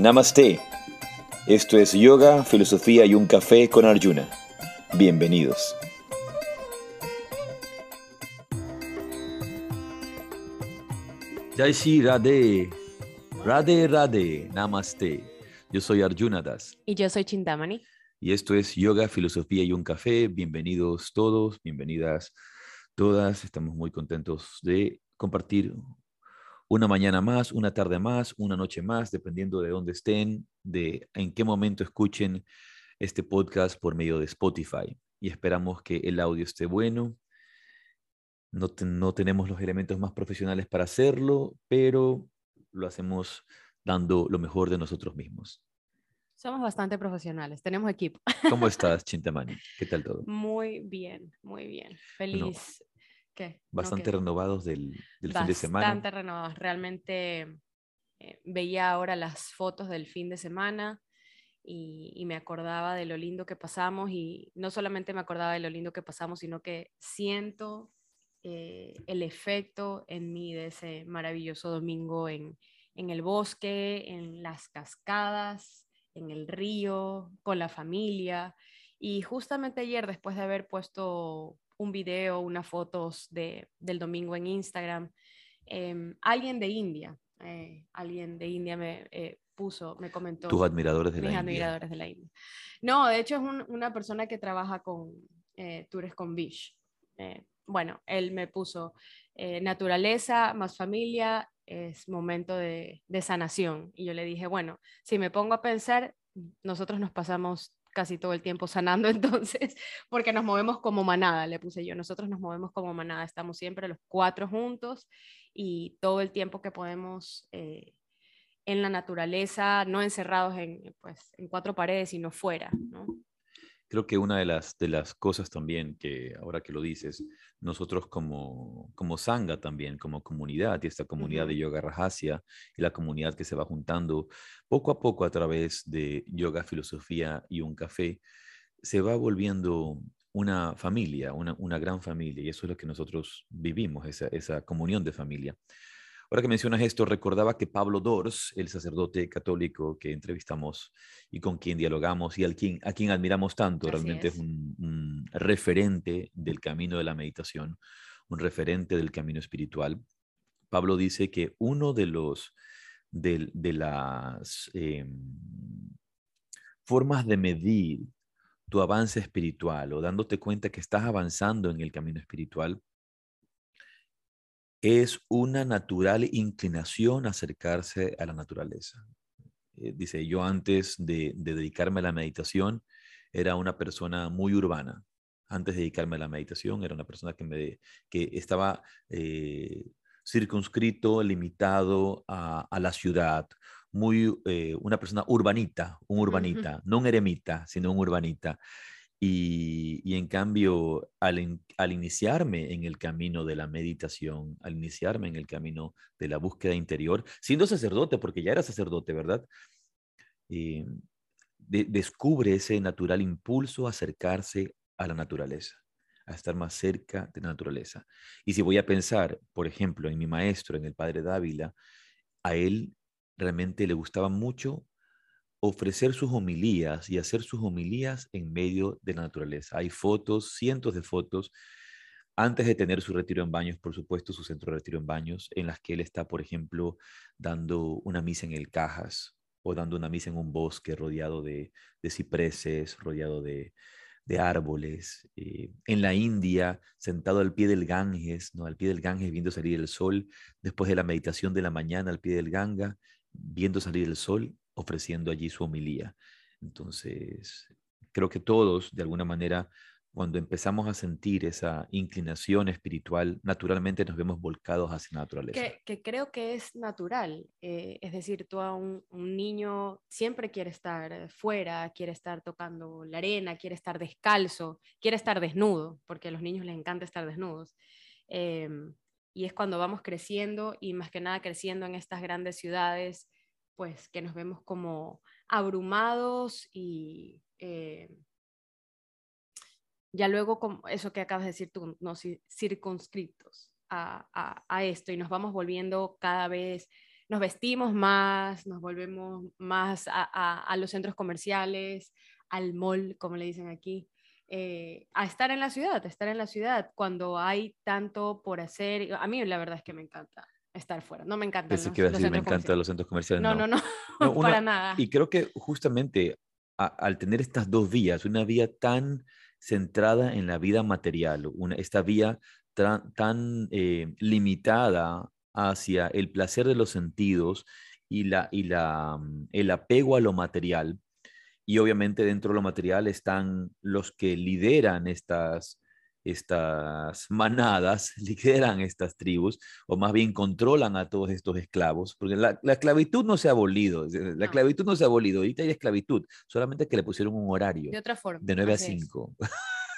Namaste. Esto es Yoga, Filosofía y un Café con Arjuna. Bienvenidos. Jai Shri Radhe, Radhe Radhe, Namaste. Yo soy Arjuna Das. Y yo soy Chintamani. Y esto es Yoga, Filosofía y un Café. Bienvenidos todos, bienvenidas todas. Estamos muy contentos de compartir una mañana más, una tarde más, una noche más, dependiendo de dónde estén, de en qué momento escuchen este podcast por medio de Spotify. Y esperamos que el audio esté bueno. No, no tenemos los elementos más profesionales para hacerlo, pero lo hacemos dando lo mejor de nosotros mismos. Somos bastante profesionales, tenemos equipo. ¿Cómo estás, Chintamani? ¿Qué tal todo? Muy bien, muy bien. Feliz. ¿Qué? Bastante renovados del, del fin de semana. Bastante renovados. Realmente eh, veía ahora las fotos del fin de semana y, y, me acordaba de lo lindo que pasamos y no solamente me acordaba de lo lindo que pasamos, sino que siento eh, el efecto en mí de ese maravilloso domingo en, en el bosque, en las cascadas, en el río, con la familia. Y justamente ayer, después de haber puesto un video, unas fotos de, del domingo en Instagram, eh, alguien de India, eh, alguien de India me eh, puso, me comentó. Tus admiradores de mis la admiradores India. de la India. No, de hecho es un, una persona que trabaja con eh, Tours con Beach. Eh, bueno, él me puso eh, naturaleza más familia es momento de, de, sanación. Y yo le dije, bueno, si me pongo a pensar, nosotros nos pasamos casi todo el tiempo sanando entonces, porque nos movemos como manada, le puse yo, nosotros nos movemos como manada, estamos siempre los cuatro juntos y todo el tiempo que podemos eh, en la naturaleza, no encerrados en, pues, en cuatro paredes, sino fuera, ¿no? Creo que una de las, de las cosas también que ahora que lo dices, nosotros como, como Sangha también, como comunidad, y esta comunidad uh -huh. de Yoga Rajasya y la comunidad que se va juntando poco a poco a través de Yoga, Filosofía y un Café, se va volviendo una familia, una, una gran familia, y eso es lo que nosotros vivimos, esa, esa comunión de familia. Ahora que mencionas esto, recordaba que Pablo Dors, el sacerdote católico que entrevistamos y con quien dialogamos y al quien, a quien admiramos tanto, Así realmente es, es un, un, referente del camino de la meditación, un referente del camino espiritual. Pablo dice que uno de los de, de las eh, formas de medir tu avance espiritual o dándote cuenta que estás avanzando en el camino espiritual es una natural inclinación a acercarse a la naturaleza. Eh, dice, yo antes de, de, dedicarme a la meditación era una persona muy urbana. Antes de dedicarme a la meditación era una persona que, me, que estaba eh, circunscrito, limitado a, a, la ciudad, muy, eh, una persona urbanita, un urbanita, uh -huh. no un eremita, sino un urbanita. Y, y, en cambio, al, al, iniciarme en el camino de la meditación, al iniciarme en el camino de la búsqueda interior, siendo sacerdote, porque ya era sacerdote, ¿verdad? Eh, de, descubre ese natural impulso a acercarse a la naturaleza, a estar más cerca de la naturaleza. Y si voy a pensar, por ejemplo, en mi maestro, en el padre Dávila, a él realmente le gustaba mucho ofrecer sus homilías y hacer sus homilías en medio de la naturaleza. Hay fotos, cientos de fotos, antes de tener su retiro en baños, por supuesto, su centro de retiro en baños, en las que él está, por ejemplo, dando una misa en el Cajas o dando una misa en un bosque rodeado de, cipreses, rodeado de, de árboles. Eh, en la India, sentado al pie del Ganges, ¿no? al pie del Ganges viendo salir el sol, después de la meditación de la mañana al pie del Ganga, viendo salir el sol ofreciendo allí su homilía. Entonces, creo que todos, de alguna manera, cuando empezamos a sentir esa inclinación espiritual, naturalmente nos vemos volcados hacia la naturaleza. Que, que creo que es natural. Eh, es decir, tú a un, un, niño siempre quiere estar fuera, quiere estar tocando la arena, quiere estar descalzo, quiere estar desnudo, porque a los niños les encanta estar desnudos. Eh, y es cuando vamos creciendo y más que nada creciendo en estas grandes ciudades, pues que nos vemos como abrumados y eh, ya luego, como eso que acabas de decir tú, ¿no? circunscritos a, a, a, esto y nos vamos volviendo cada vez nos vestimos más, nos volvemos más a, los centros comerciales, al mall, como le dicen aquí, eh, a estar en la ciudad, a estar en la ciudad cuando hay tanto por hacer. A mí la verdad es que me encanta estar fuera. No me encanta. Los, que me encantan los centros comerciales. No, no, no, para nada. Y creo que justamente al tener estas dos vías, una vía tan centrada en la vida material, una, esta vía tan, eh, limitada hacia el placer de los sentidos y, la, y la, mm, el apego a lo material. Y obviamente dentro de lo material están los que lideran estas, estas manadas, lideran estas tribus, o más bien controlan a todos estos esclavos, porque la, esclavitud no se ha abolido, la esclavitud no se ha abolido, ahorita hay esclavitud, solamente que le pusieron un horario. De otra forma. De 9 a 5.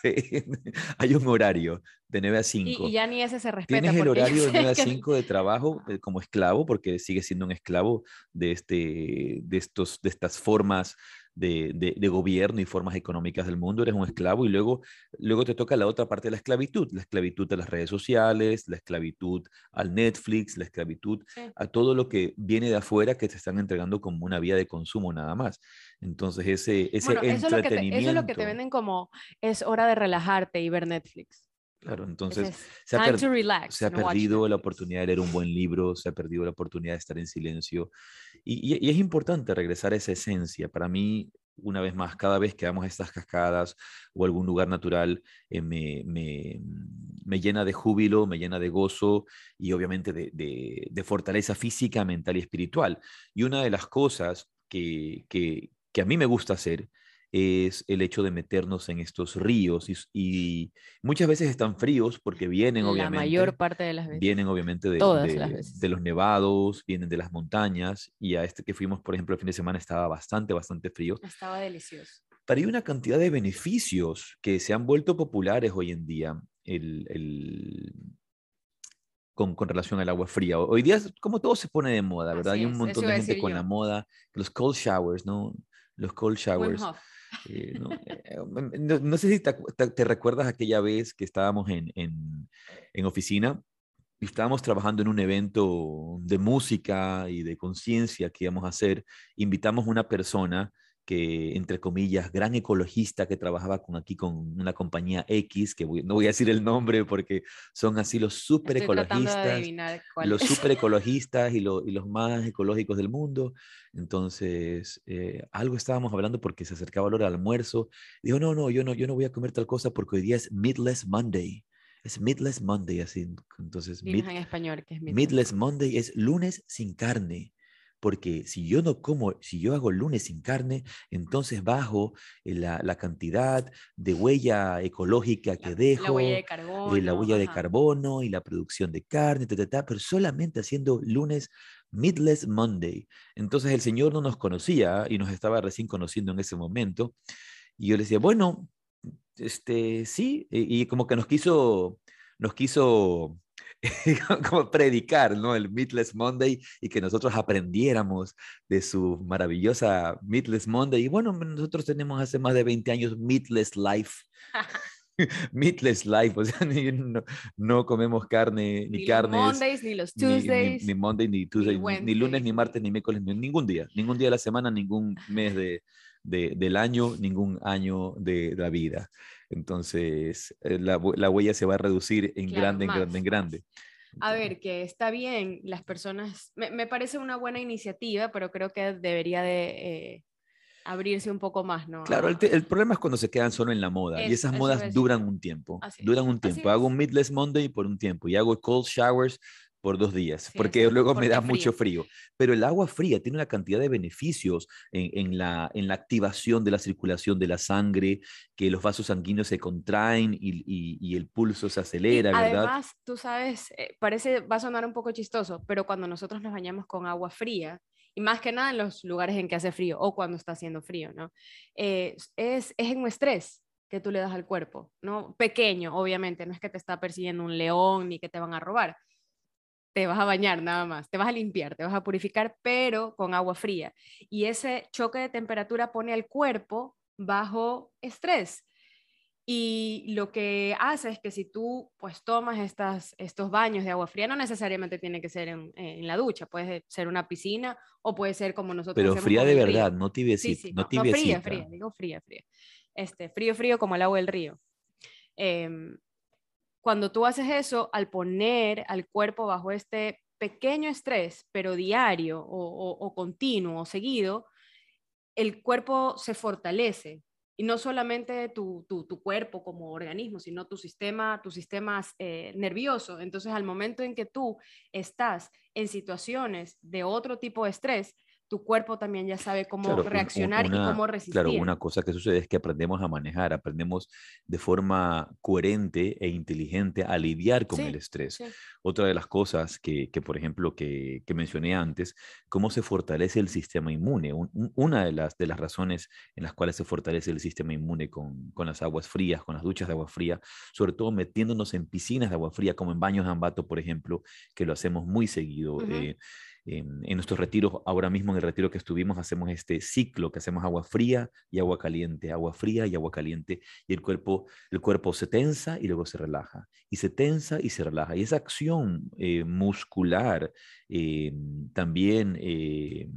hay un horario de 9 a 5. Y, ya ni ese se respeta. Tienes el horario de 9 a 5 de trabajo eh, como esclavo, porque sigue siendo un esclavo de, este, de, estos, de estas formas de, gobierno y formas económicas del mundo, eres un esclavo y luego, luego te toca la otra parte de la esclavitud, la esclavitud a las redes sociales, la esclavitud al Netflix, la esclavitud a todo lo que viene de afuera que te están entregando como una vía de consumo nada más. Entonces ese, ese entretenimiento... Eso es, eso es lo que te venden como es hora de relajarte y ver Netflix. Claro, entonces se ha, se ha perdido la oportunidad de leer un buen libro, se ha perdido la oportunidad de estar en silencio. Y, es importante regresar a esa esencia. Para mí, una vez más, cada vez que vamos a estas cascadas o algún lugar natural, eh, me, llena de júbilo, me llena de gozo y obviamente de, fortaleza física, mental y espiritual. Y una de las cosas que a mí me gusta hacer es el hecho de meternos en estos ríos y, muchas veces están fríos porque vienen obviamente. La mayor parte de las veces. Vienen obviamente de, de, los nevados, vienen de las montañas y a este que fuimos, por ejemplo, el fin de semana estaba bastante, bastante frío. Estaba delicioso. Pero hay una cantidad de beneficios que se han vuelto populares hoy en día. El, el, con, con, relación al agua fría. Hoy día, como todo se pone de moda, ¿verdad? Hay un montón de gente con la moda, los cold showers, ¿no? Los cold showers. Eh, no, no, sé si te, recuerdas aquella vez que estábamos en, en, en, oficina y estábamos trabajando en un evento de música y de conciencia que íbamos a hacer. Invitamos una persona que, entre comillas, gran ecologista que trabajaba con aquí con una compañía X, que no voy a decir el nombre porque son así los super ecologistas, los super ecologistas y, y, los más ecológicos del mundo. Entonces, eh, algo estábamos hablando porque se acercaba la hora del almuerzo. Dijo, no, no, yo no, yo no voy a comer tal cosa porque hoy día es Midless Monday. Es Midless Monday, así. Entonces, en español, que es Midless Monday es lunes sin carne porque si yo no como, si yo hago lunes sin carne, entonces bajo eh, la, cantidad de huella ecológica que dejo, la huella de carbono, eh, la huella de carbono y la producción de carne, pero solamente haciendo lunes Midless Monday. Entonces el Señor no nos conocía y nos estaba recién conociendo en ese momento. Y yo le decía, bueno, este, sí, y, y como que nos quiso, nos quiso como predicar, ¿no? El Meatless Monday y que nosotros aprendiéramos de su maravillosa Meatless Monday. Y bueno, nosotros tenemos hace más de 20 años Meatless Life. meatless life, o sea, no, comemos carne, ni, ni carnes. Los Mondays, ni los Tuesdays. Ni, Monday, ni Tuesday, ni, lunes, ni martes, ni miércoles, ningún día. Ningún día de la semana, ningún mes de, de, del año, ningún año de la vida. Entonces, eh, la, la huella se va a reducir en grande, en grande, en grande. A ver, que está bien, las personas, me, me, parece una buena iniciativa, pero creo que debería de eh, abrirse un poco más, ¿no? Claro, el, el, problema es cuando se quedan solo en la moda y esas modas duran un tiempo, duran un tiempo. Hago un Midless Monday por un tiempo y hago cold showers por dos días, porque luego me da mucho frío. Pero el agua fría tiene una cantidad de beneficios en, en, la, en la activación de la circulación de la sangre, que los vasos sanguíneos se contraen y, y, el pulso se acelera, ¿verdad? Además, tú sabes, eh, parece, va a sonar un poco chistoso, pero cuando nosotros nos bañamos con agua fría, y más que nada en los lugares en que hace frío o cuando está haciendo frío, ¿no? Eh, es, es en un estrés que tú le das al cuerpo, ¿no? Pequeño, obviamente, no es que te está persiguiendo un león ni que te van a robar, te vas a bañar nada más, te vas a limpiar, te vas a purificar, pero con agua fría. Y ese choque de temperatura pone al cuerpo bajo estrés. Y lo que hace es que si tú pues tomas estas, estos baños de agua fría, no necesariamente tiene que ser en, en la ducha, puede ser una piscina o puede ser como nosotros. Pero fría de verdad, no tibiecita. Sí, sí, no, no, fría, fría, digo fría, fría. Este, frío, frío como el agua del río. Eh, cuando tú haces eso, al poner al cuerpo bajo este pequeño estrés, pero diario o, continuo o seguido, el cuerpo se fortalece, y no solamente tu, cuerpo como organismo, sino tu sistema, tu sistema eh, nervioso. Entonces, al momento en que tú estás en situaciones de otro tipo de estrés, tu cuerpo también ya sabe cómo Claro, reaccionar una- y cómo resistir. Claro, una cosa que sucede es que aprendemos a manejar, aprendemos de forma coherente e inteligente a lidiar con Sí, el estrés. sí. Otra de las cosas que, que, por ejemplo, que, que mencioné antes, cómo se fortalece el sistema inmune. Un- un- una de las, de las razones en las cuales se fortalece el sistema inmune con, con las aguas frías, con las duchas de agua fría, sobre todo metiéndonos en piscinas de agua fría, como en baños de ambato, por ejemplo, que lo hacemos muy seguido. Ujú. eh, en, en nuestros retiros, ahora mismo en el retiro que estuvimos, hacemos este ciclo que hacemos agua fría y agua caliente, agua fría y agua caliente, y el cuerpo, el cuerpo se tensa y luego se relaja, y se tensa y se relaja. Y esa acción eh, muscular eh, también... eh,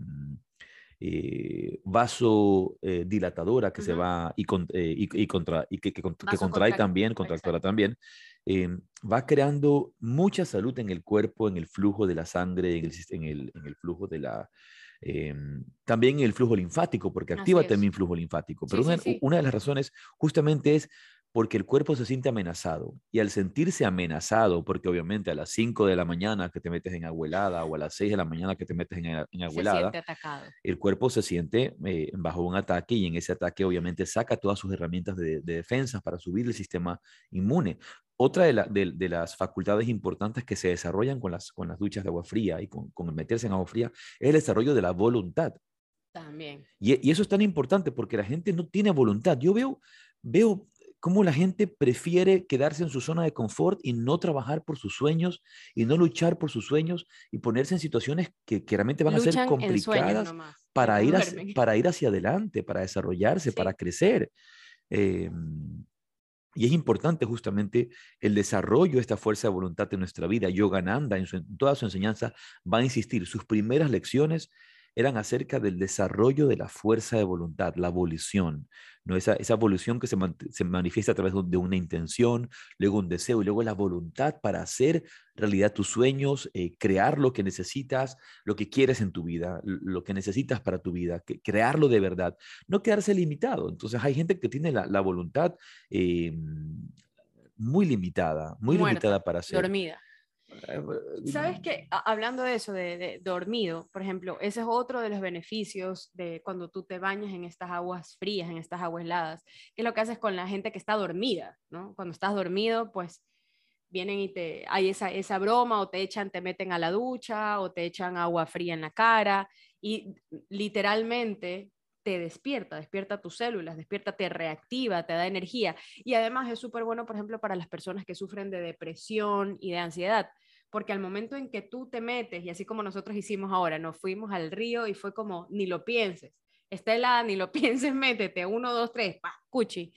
eh, vaso eh, dilatadora que se Ujú. va y, con- eh, y, y contra, y que, que, que contrae también, contractora exacto. también, eh, va creando mucha salud en el cuerpo, en el flujo de la sangre, en el, sis- en el, en el flujo de la... eh, también en el flujo linfático, porque activa también el flujo linfático. Pero sí, una, sí. una de las razones justamente es porque el cuerpo se siente amenazado. Y al sentirse amenazado, porque obviamente a las 5 de la mañana que te metes en agua helada o a las 6 de la mañana que te metes en, en el cuerpo se siente eh, bajo un ataque y en ese ataque obviamente saca todas sus herramientas de, de defensa para subir el sistema inmune. Otra de, la- de- de las facultades importantes que se desarrollan con las, con las duchas de agua fría y con, con el meterse en agua fría es el desarrollo de la voluntad. También. Y, y eso es tan importante porque la gente no tiene voluntad. Yo veo, veo cómo la gente prefiere quedarse en su zona de confort y no trabajar por sus sueños y no luchar por sus sueños y ponerse en situaciones que, que realmente van a ser complicadas para ir, hacia, para ir hacia adelante, para desarrollarse, Sí. para crecer. Eh, y es importante justamente el desarrollo de esta fuerza de voluntad en nuestra vida. Yogananda, en, su, en toda su enseñanza, va a insistir. Sus primeras lecciones eran acerca del desarrollo de la fuerza de voluntad, la volición, ¿no? esa, esa volición que se, man- se manifiesta a través de- una intención, luego un deseo y luego la voluntad para hacer realidad tus sueños, eh, crear lo que necesitas, lo que quieres en tu vida, lo que necesitas para tu vida, que, crearlo de verdad, no quedarse limitado. Entonces hay gente que tiene la, la voluntad eh, muy limitada, muy Muerta, limitada para hacer. Dormida. Eh, ¿Sabes qué? A- Hablando de eso, de, de dormido, por ejemplo, ese es otro de los beneficios de cuando tú te bañas en estas aguas frías, en estas aguas heladas, que es lo que haces con la gente que está dormida, ¿no? Cuando estás dormido, pues vienen y te hay esa, esa broma o te echan, te meten a la ducha o te echan agua fría en la cara y literalmente te despierta, despierta tus células, despierta, te reactiva, te da energía. Y además es súper bueno, por ejemplo, para las personas que sufren de depresión y de ansiedad, porque al momento en que tú te metes, y así como nosotros hicimos ahora, nos fuimos al río y fue como, ni lo pienses, está helada, ni lo pienses, métete, uno, dos, tres, pa, cuchi.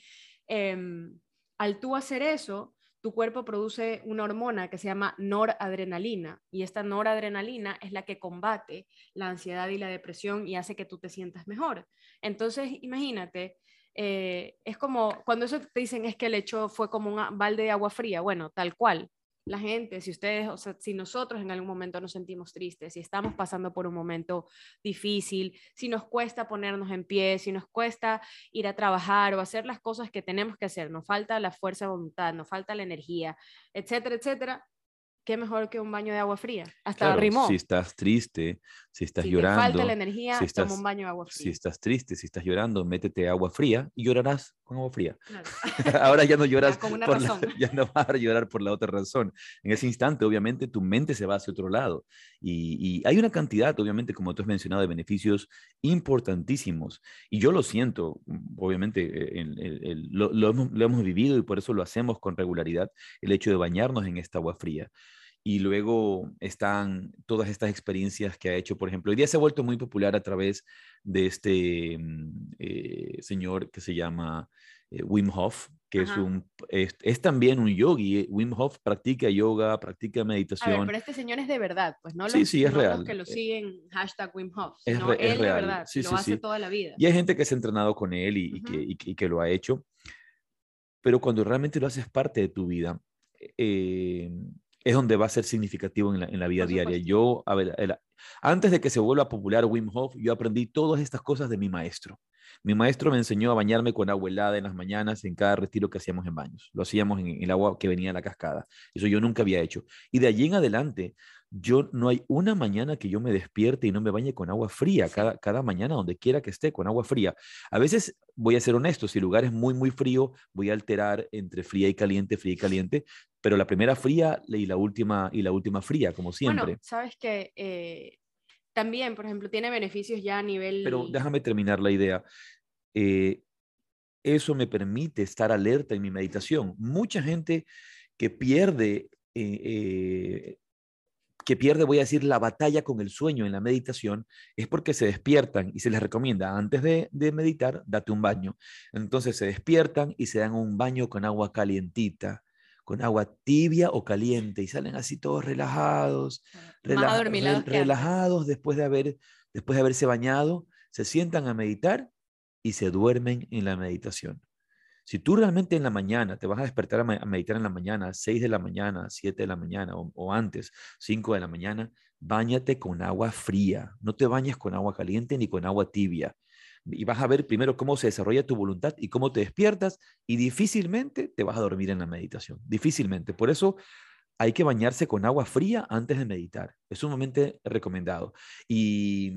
Em, al tú hacer eso, tu cuerpo produce una hormona que se llama noradrenalina y esta noradrenalina es la que combate la ansiedad y la depresión y hace que tú te sientas mejor. Entonces, imagínate, eh, es como cuando eso te dicen es que el hecho fue como un balde de agua fría, bueno, tal cual. La gente, si ustedes, o sea, si nosotros en algún momento nos sentimos tristes, si estamos pasando por un momento difícil, si nos cuesta ponernos en pie, si nos cuesta ir a trabajar o hacer las cosas que tenemos que hacer, nos falta la fuerza de voluntad, nos falta la energía, etcétera, etcétera, qué mejor que un baño de agua fría. Hasta Claro, rimó. si estás triste, si estás si llorando, te falta la energía, si estás, toma un baño de agua si fría. estás triste, si estás llorando, métete agua fría y llorarás con agua fría. Claro. Ahora ya no lloras con una por la- razón. ya no vas a llorar por la otra razón. En ese instante, obviamente, tu mente se va hacia otro lado. Y, y hay una cantidad, obviamente, como tú has mencionado, de beneficios importantísimos. Y yo lo siento, obviamente, eh, el- el- el- lo, lo hemos, lo hemos vivido y por eso lo hacemos con regularidad, el hecho de bañarnos en esta agua fría. Y luego están todas estas experiencias que ha hecho, por ejemplo, hoy día se ha vuelto muy popular a través de este mm, eh, señor que se llama eh, Wim Hof, que es, un, es, también un yogi. Wim Hof practica yoga, practica meditación. pero este señor es de verdad, pues no sí, sí, es real. que lo eh, siguen hashtag Wim Hof, es, él es real. de verdad, sí, lo hace toda la vida. Y hay gente que se ha entrenado con él y, que, y, que, lo ha hecho, pero cuando realmente lo haces parte de tu vida, eh, es donde va a ser significativo en la, en la vida diaria. Yo, a ver, antes de que se vuelva popular Wim Hof, yo aprendí todas estas cosas de mi maestro. Mi maestro me enseñó a bañarme con agua helada en las mañanas en cada retiro que hacíamos en baños. Lo hacíamos en, el agua que venía de la cascada. Eso yo nunca había hecho. Y de allí en adelante, yo no hay una mañana que yo me despierte y no me bañe con agua fría, cada, cada mañana donde quiera que esté, con agua fría. A veces, voy a ser honesto, si el lugar es muy, muy frío, voy a alterar entre fría y caliente, fría y caliente, pero la primera fría y la última, y la última fría, como siempre. Bueno, sabes que eh, también, por ejemplo, tiene beneficios ya a nivel... Pero déjame terminar la idea. Eh, eso me permite estar alerta en mi meditación. Mucha gente que pierde, eh, eh, que pierde, voy a decir, la batalla con el sueño en la meditación, es porque se despiertan y se les recomienda antes de, de meditar, date un baño. Entonces se despiertan y se dan un baño con agua calientita con agua tibia o caliente y salen así todos relajados, relajados después de, haber, después de haberse bañado, se sientan a meditar y se duermen en la meditación. Si tú realmente en la mañana te vas a despertar a, meditar en la mañana, 6 de la mañana, 7 de la mañana o, antes, 5 de la mañana, bañate con agua fría. No te bañes con agua caliente ni con agua tibia y vas a ver primero cómo se desarrolla tu voluntad y cómo te despiertas y difícilmente te vas a dormir en la meditación, difícilmente. Por eso hay que bañarse con agua fría antes de meditar. Es sumamente recomendado. Y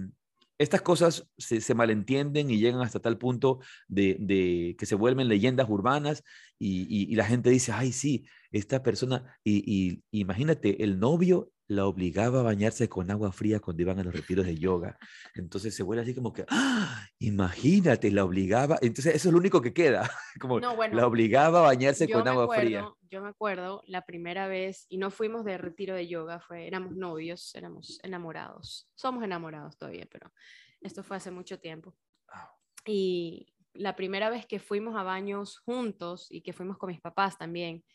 estas cosas se, malentienden y llegan hasta tal punto de, que se vuelven leyendas urbanas y, la gente dice, ay, sí, esta persona, y imagínate, el novio la obligaba a bañarse con agua fría cuando iban a los retiros de yoga. Entonces se vuelve así como que, ¡ah! imagínate, la obligaba. Entonces eso es lo único que queda, como la obligaba a bañarse con agua fría. Yo me acuerdo la primera vez, y no fuimos de retiro de yoga, fue, éramos novios, éramos enamorados. Somos enamorados todavía, pero esto fue hace mucho tiempo. Y la primera vez que fuimos a baños juntos y que fuimos con mis papás también,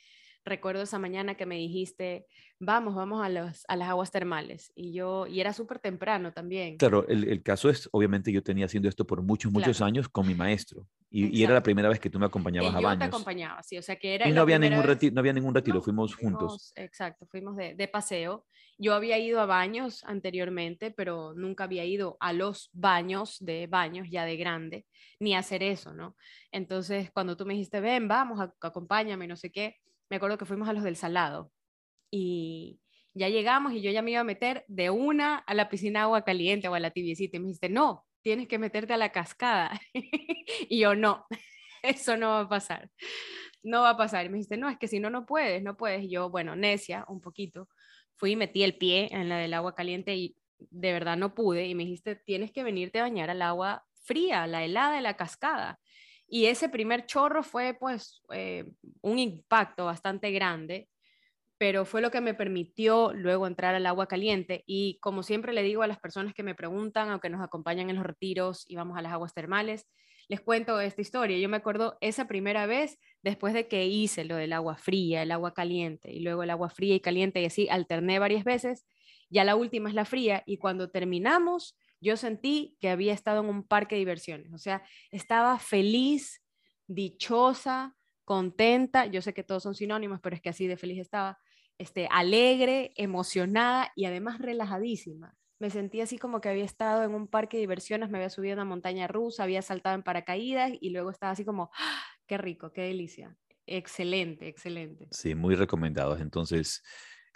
recuerdo esa mañana que me dijiste, vamos, vamos a, los, a las aguas termales. Y yo, y era súper temprano también. Claro, el, el, caso es, obviamente yo tenía haciendo esto por muchos, muchos años con mi maestro. Y, y, era la primera vez que tú me acompañabas a baños. Yo te acompañaba, sí, o sea que era... Y no había, ningún retiro, no había ningún retiro, fuimos, juntos. Exacto, fuimos de, de, paseo. Yo había ido a baños anteriormente, pero nunca había ido a los baños de baños ya de grande, ni a hacer eso, ¿no? Entonces, cuando tú me dijiste, ven, vamos, acompáñame, no sé qué, me acuerdo que fuimos a los del Salado y ya llegamos y yo ya me iba a meter de una a la piscina agua caliente o a la tibiecita y me dijiste, no, tienes que meterte a la cascada. y yo, no, eso no va a pasar, no va a pasar. Y me dijiste, no, es que si no, no puedes, no puedes. Y yo, bueno, necia, un poquito, fui y metí el pie en la del agua caliente y de verdad no pude. Y me dijiste, tienes que venirte a bañar al agua fría, la helada de la cascada. Y ese primer chorro fue pues eh, un impacto bastante grande, pero fue lo que me permitió luego entrar al agua caliente. Y como siempre le digo a las personas que me preguntan o que nos acompañan en los retiros y vamos a las aguas termales, les cuento esta historia. Yo me acuerdo esa primera vez después de que hice lo del agua fría, el agua caliente y luego el agua fría y caliente y así alterné varias veces. Ya la última es la fría y cuando terminamos yo sentí que había estado en un parque de diversiones, o sea, estaba feliz, dichosa, contenta, yo sé que todos son sinónimos, pero es que así de feliz estaba, este, alegre, emocionada y además relajadísima. Me sentí así como que había estado en un parque de diversiones, me había subido a una montaña rusa, había saltado en paracaídas y luego estaba así como, ¡ah! qué rico, qué delicia. Excelente, excelente. Sí, muy recomendados. Entonces,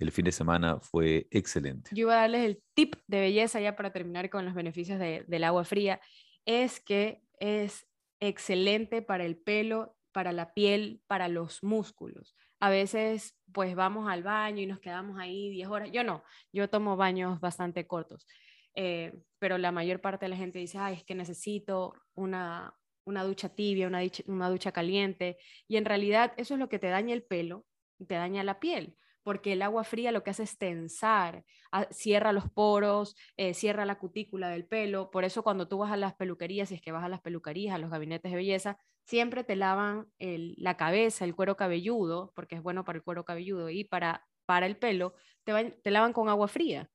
el fin de semana fue excelente. Yo iba a darles el tip de belleza ya para terminar con los beneficios del agua fría. Es que es excelente para el pelo, para la piel, para los músculos. A veces pues vamos al baño y nos quedamos ahí 10 horas. Yo no, yo tomo baños bastante cortos. Eh, pero la mayor parte de la gente dice, ay, es que necesito una, una ducha tibia, una una ducha caliente. Y en realidad eso es lo que te daña el pelo, te daña la piel porque el agua fría lo que hace es tensar, ah, cierra los poros, eh, cierra la cutícula del pelo. Por eso cuando tú vas a las peluquerías, si es que vas a las peluquerías, a los gabinetes de belleza, siempre te lavan la cabeza, el cuero cabelludo, porque es bueno para el cuero cabelludo, y para, para el pelo, te, te lavan con agua fría,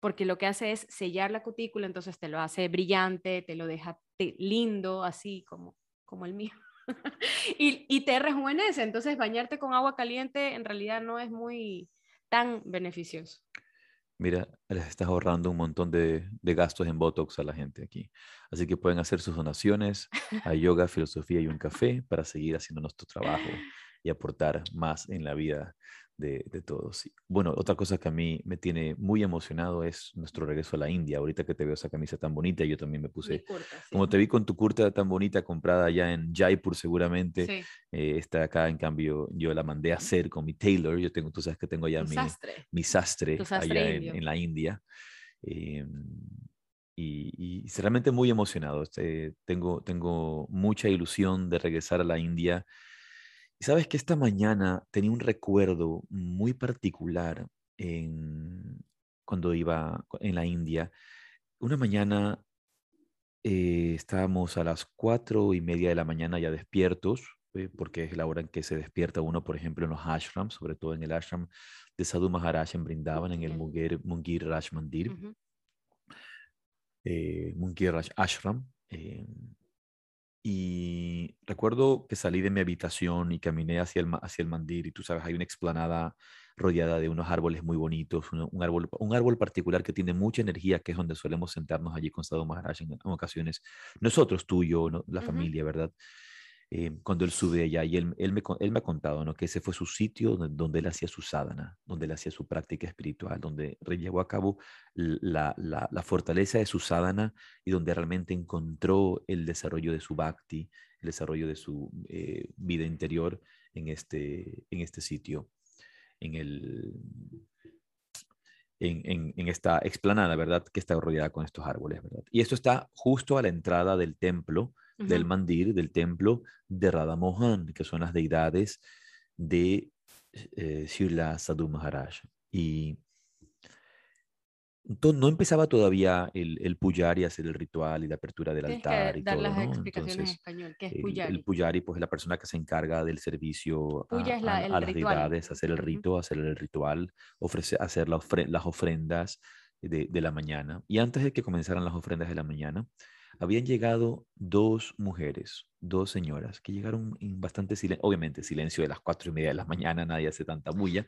porque lo que hace es sellar la cutícula, entonces te lo hace brillante, te lo deja lindo, así como, como el mío. y, y te rejuvenece, entonces bañarte con agua caliente en realidad no es muy tan beneficioso. Mira, les estás ahorrando un montón de, gastos en Botox a la gente aquí. Así que pueden hacer sus donaciones a Yoga, Filosofía y un Café para seguir haciendo nuestro trabajo y aportar más en la vida de, todos. Bueno, otra cosa que a mí me tiene muy emocionado es nuestro regreso a la India. Ahorita que te veo esa camisa tan bonita, yo también me puse, como te vi con tu curta tan bonita comprada allá en Jaipur seguramente, eh, está acá en cambio yo la mandé a hacer con mi tailor, yo tengo, tú sabes que tengo allá mi sastre, mi sastre, allá en, la India. Em, y, y, realmente muy emocionado. Este, tengo, tengo mucha ilusión de regresar a la India y sabes que esta mañana tenía un recuerdo muy particular en, cuando iba en la India. Una mañana eh, estábamos a las cuatro y media de la mañana ya despiertos, eh, porque es la hora en que se despierta uno, por ejemplo, en los ashrams, sobre todo en el ashram de Sadhu Maharaj en Brindavan, en el Mungir, Mungir Raj Mandir, eh, Mungir Raj Ashram. Y recuerdo que salí de mi habitación y caminé hacia el, hacia el mandir y tú sabes, hay una explanada rodeada de unos árboles muy bonitos, un, árbol, un árbol particular que tiene mucha energía, que es donde solemos sentarnos allí con Sadhu Maharaj en, ocasiones. Nosotros, tú y yo, la familia, ¿verdad? Eh, cuando él sube allá y él, él, me, él me ha contado ¿no? que ese fue su sitio donde, él hacía su sadhana, donde él hacía su práctica espiritual, donde llevó a cabo la, la, fortaleza de su sadhana y donde realmente encontró el desarrollo de su bhakti, el desarrollo de su eh, vida interior en este, en este sitio, en, el, en, en, esta explanada, ¿verdad? Que está rodeada con estos árboles, ¿verdad? Y esto está justo a la entrada del templo del mandir, del templo de Radha Mohan, que son las deidades de eh, Sadhu Maharaj. Y no empezaba todavía el, el puyari a hacer el ritual y la apertura del altar. y dar las explicaciones en español. ¿Qué es puyari? El, puyari, pues, es la persona que se encarga del servicio a, las deidades, hacer el rito, hacer el ritual, ofrecer, hacer las ofrendas de, de, la mañana. Y antes de que comenzaran las ofrendas de la mañana, habían llegado dos mujeres, dos señoras, que llegaron en bastante silencio, obviamente silencio de las cuatro y media de la mañana, nadie hace tanta bulla,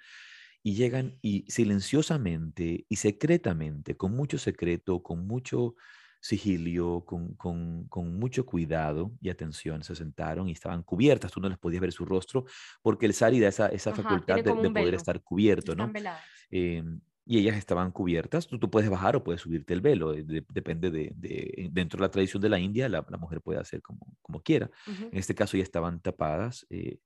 y llegan y silenciosamente y secretamente, con mucho secreto, con mucho sigilio, con, con, con, mucho cuidado y atención, se sentaron y estaban cubiertas, tú no les podías ver su rostro, porque el sari da esa, esa facultad de, poder estar cubierto, ¿no? Y ellas estaban cubiertas. Tú, tú, puedes bajar o puedes subirte el velo, depende de, de, dentro de la tradición de la India, la, la mujer puede hacer como, como quiera. En este caso ya estaban tapadas. Eh,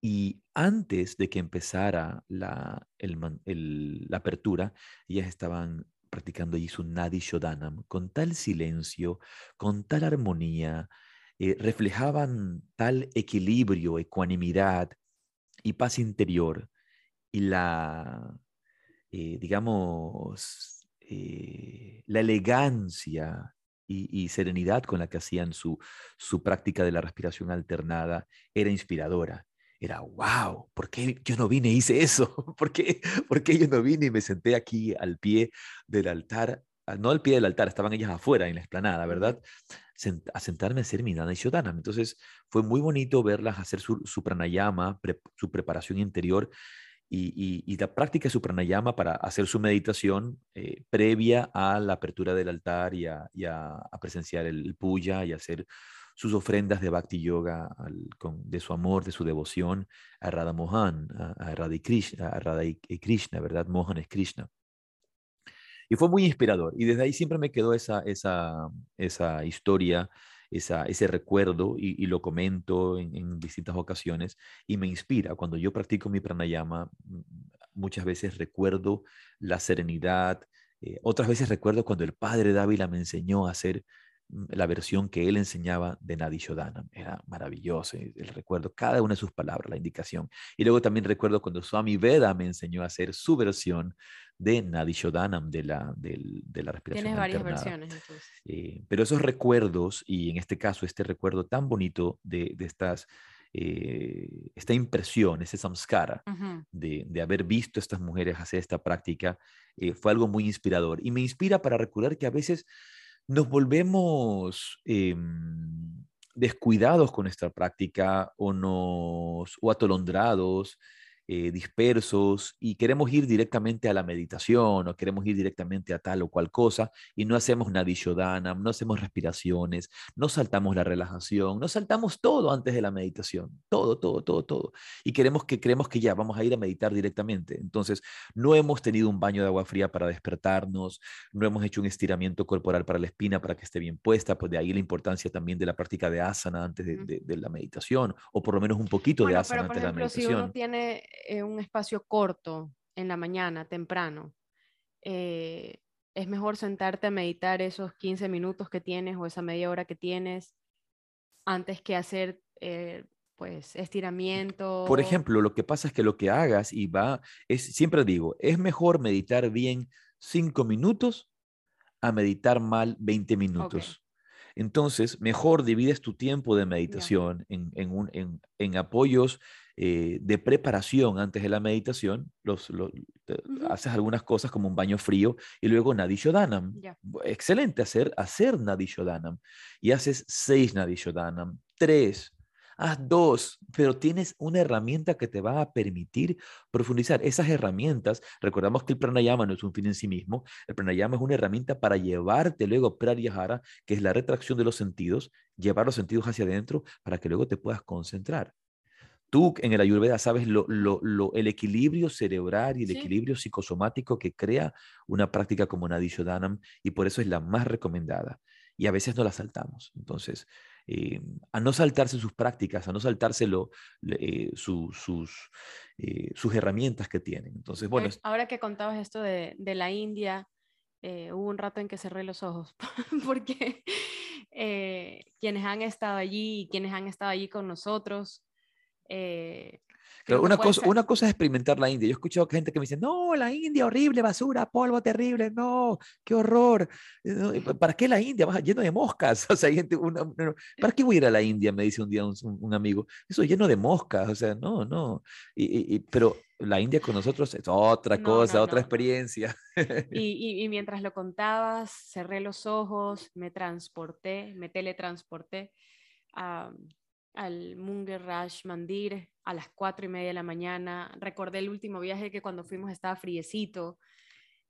y antes de que empezara la, el, el, la apertura, ellas estaban practicando allí su Nadi Shodanam con tal silencio, con tal armonía, eh, reflejaban tal equilibrio, ecuanimidad y paz interior. Y la, eh, digamos, eh, la elegancia y, serenidad con la que hacían su, su práctica de la respiración alternada era inspiradora. Era, wow, ¿por qué yo no vine y hice eso? ¿Por qué, ¿Por qué yo no vine y me senté aquí al pie del altar? Ah, no al pie del altar, estaban ellas afuera en la explanada, ¿verdad? a sentarme a hacer mi Nana y Entonces fue muy bonito verlas hacer su, su pranayama, su preparación interior y, la práctica de su pranayama para hacer su meditación eh, previa a la apertura del altar y a, presenciar el, puya y hacer sus ofrendas de bhakti yoga de su amor, de su devoción a Radha Mohan, a, Radha Krishna, a Radha Krishna, ¿verdad? Mohan es Krishna. Y fue muy inspirador. Y desde ahí siempre me quedó esa, esa, esa historia ese recuerdo y, lo comento en, distintas ocasiones y me inspira. Cuando yo practico mi pranayama, mm, muchas veces recuerdo la serenidad, eh, otras veces recuerdo cuando el padre Dávila me enseñó a hacer la versión que él enseñaba de Nadi. Era maravilloso el recuerdo, cada una de sus palabras, la indicación. Y luego también recuerdo cuando Swami Veda me enseñó a hacer su versión de Nadi de la, de, la respiración. Tienes varias versiones entonces. Eh, pero esos recuerdos, y en este caso este recuerdo tan bonito de, de estas eh, esta impresión, ese samskara de, de, haber visto a estas mujeres hacer esta práctica, eh, fue algo muy inspirador. Y me inspira para recordar que a veces nos volvemos em, descuidados con esta práctica o, nos, o atolondrados eh, dispersos y queremos ir directamente a la meditación o queremos ir directamente a tal o cual cosa y no hacemos nadishodana, no hacemos respiraciones, no saltamos la relajación, no saltamos todo antes de la meditación, todo, todo, todo, todo. Y queremos que creemos que ya vamos a ir a meditar directamente. Entonces, no hemos tenido un baño de agua fría para despertarnos, no hemos hecho un estiramiento corporal para la espina para que esté bien puesta, pues de ahí la importancia también de la práctica de asana antes de, la meditación o por lo menos un poquito de asana antes de la meditación. Si uno tiene eh, un espacio corto en la mañana, temprano, eh, es mejor sentarte a meditar esos 15 minutos que tienes o esa media hora que tienes antes que hacer eh, pues estiramiento. Por ejemplo, lo que pasa es que lo que hagas y va, es, siempre digo, es mejor meditar bien 5 minutos a meditar mal 20 minutos. Entonces, mejor divides tu tiempo de meditación en, en, en, apoyos eh, de preparación antes de la meditación, los, haces algunas cosas como un baño frío y luego Nadishodanam. Excelente hacer, hacer Nadishodanam. Y haces seis Nadishodanam, tres, haz dos, pero tienes una herramienta que te va a permitir profundizar. Esas herramientas, recordamos que el pranayama no es un fin en sí mismo, el pranayama es una herramienta para llevarte luego pratyahara, que es la retracción de los sentidos, llevar los sentidos hacia adentro para que luego te puedas concentrar. Tú en el Ayurveda sabes lo, el equilibrio cerebral y el equilibrio psicosomático que crea una práctica como Nadishodanam y por eso es la más recomendada. Y a veces no la saltamos. Entonces, eh, a no saltarse sus prácticas, a no saltarse eh, sus, eh, sus herramientas que tienen. Entonces, bueno. Ahora que contabas esto de, de la India, hubo un rato en que cerré los ojos porque quienes han estado allí y quienes han estado allí con nosotros, eh, una, cosa, una cosa es experimentar la India. Yo he escuchado gente que me dice, no, la India, horrible, basura, polvo terrible, no, qué horror. Eh, ¿Para qué la India? Vas lleno de moscas. O sea, gente, ¿para qué voy a ir a la India? Me dice un día un, amigo. Eso lleno de moscas. O sea, no, no. Y, pero la India con nosotros es otra cosa, otra experiencia. Y, y, mientras lo contabas, cerré los ojos, me transporté, me teletransporté a, al Munger Raj Mandir a las cuatro y media de la mañana. Recordé el último viaje que cuando fuimos estaba friecito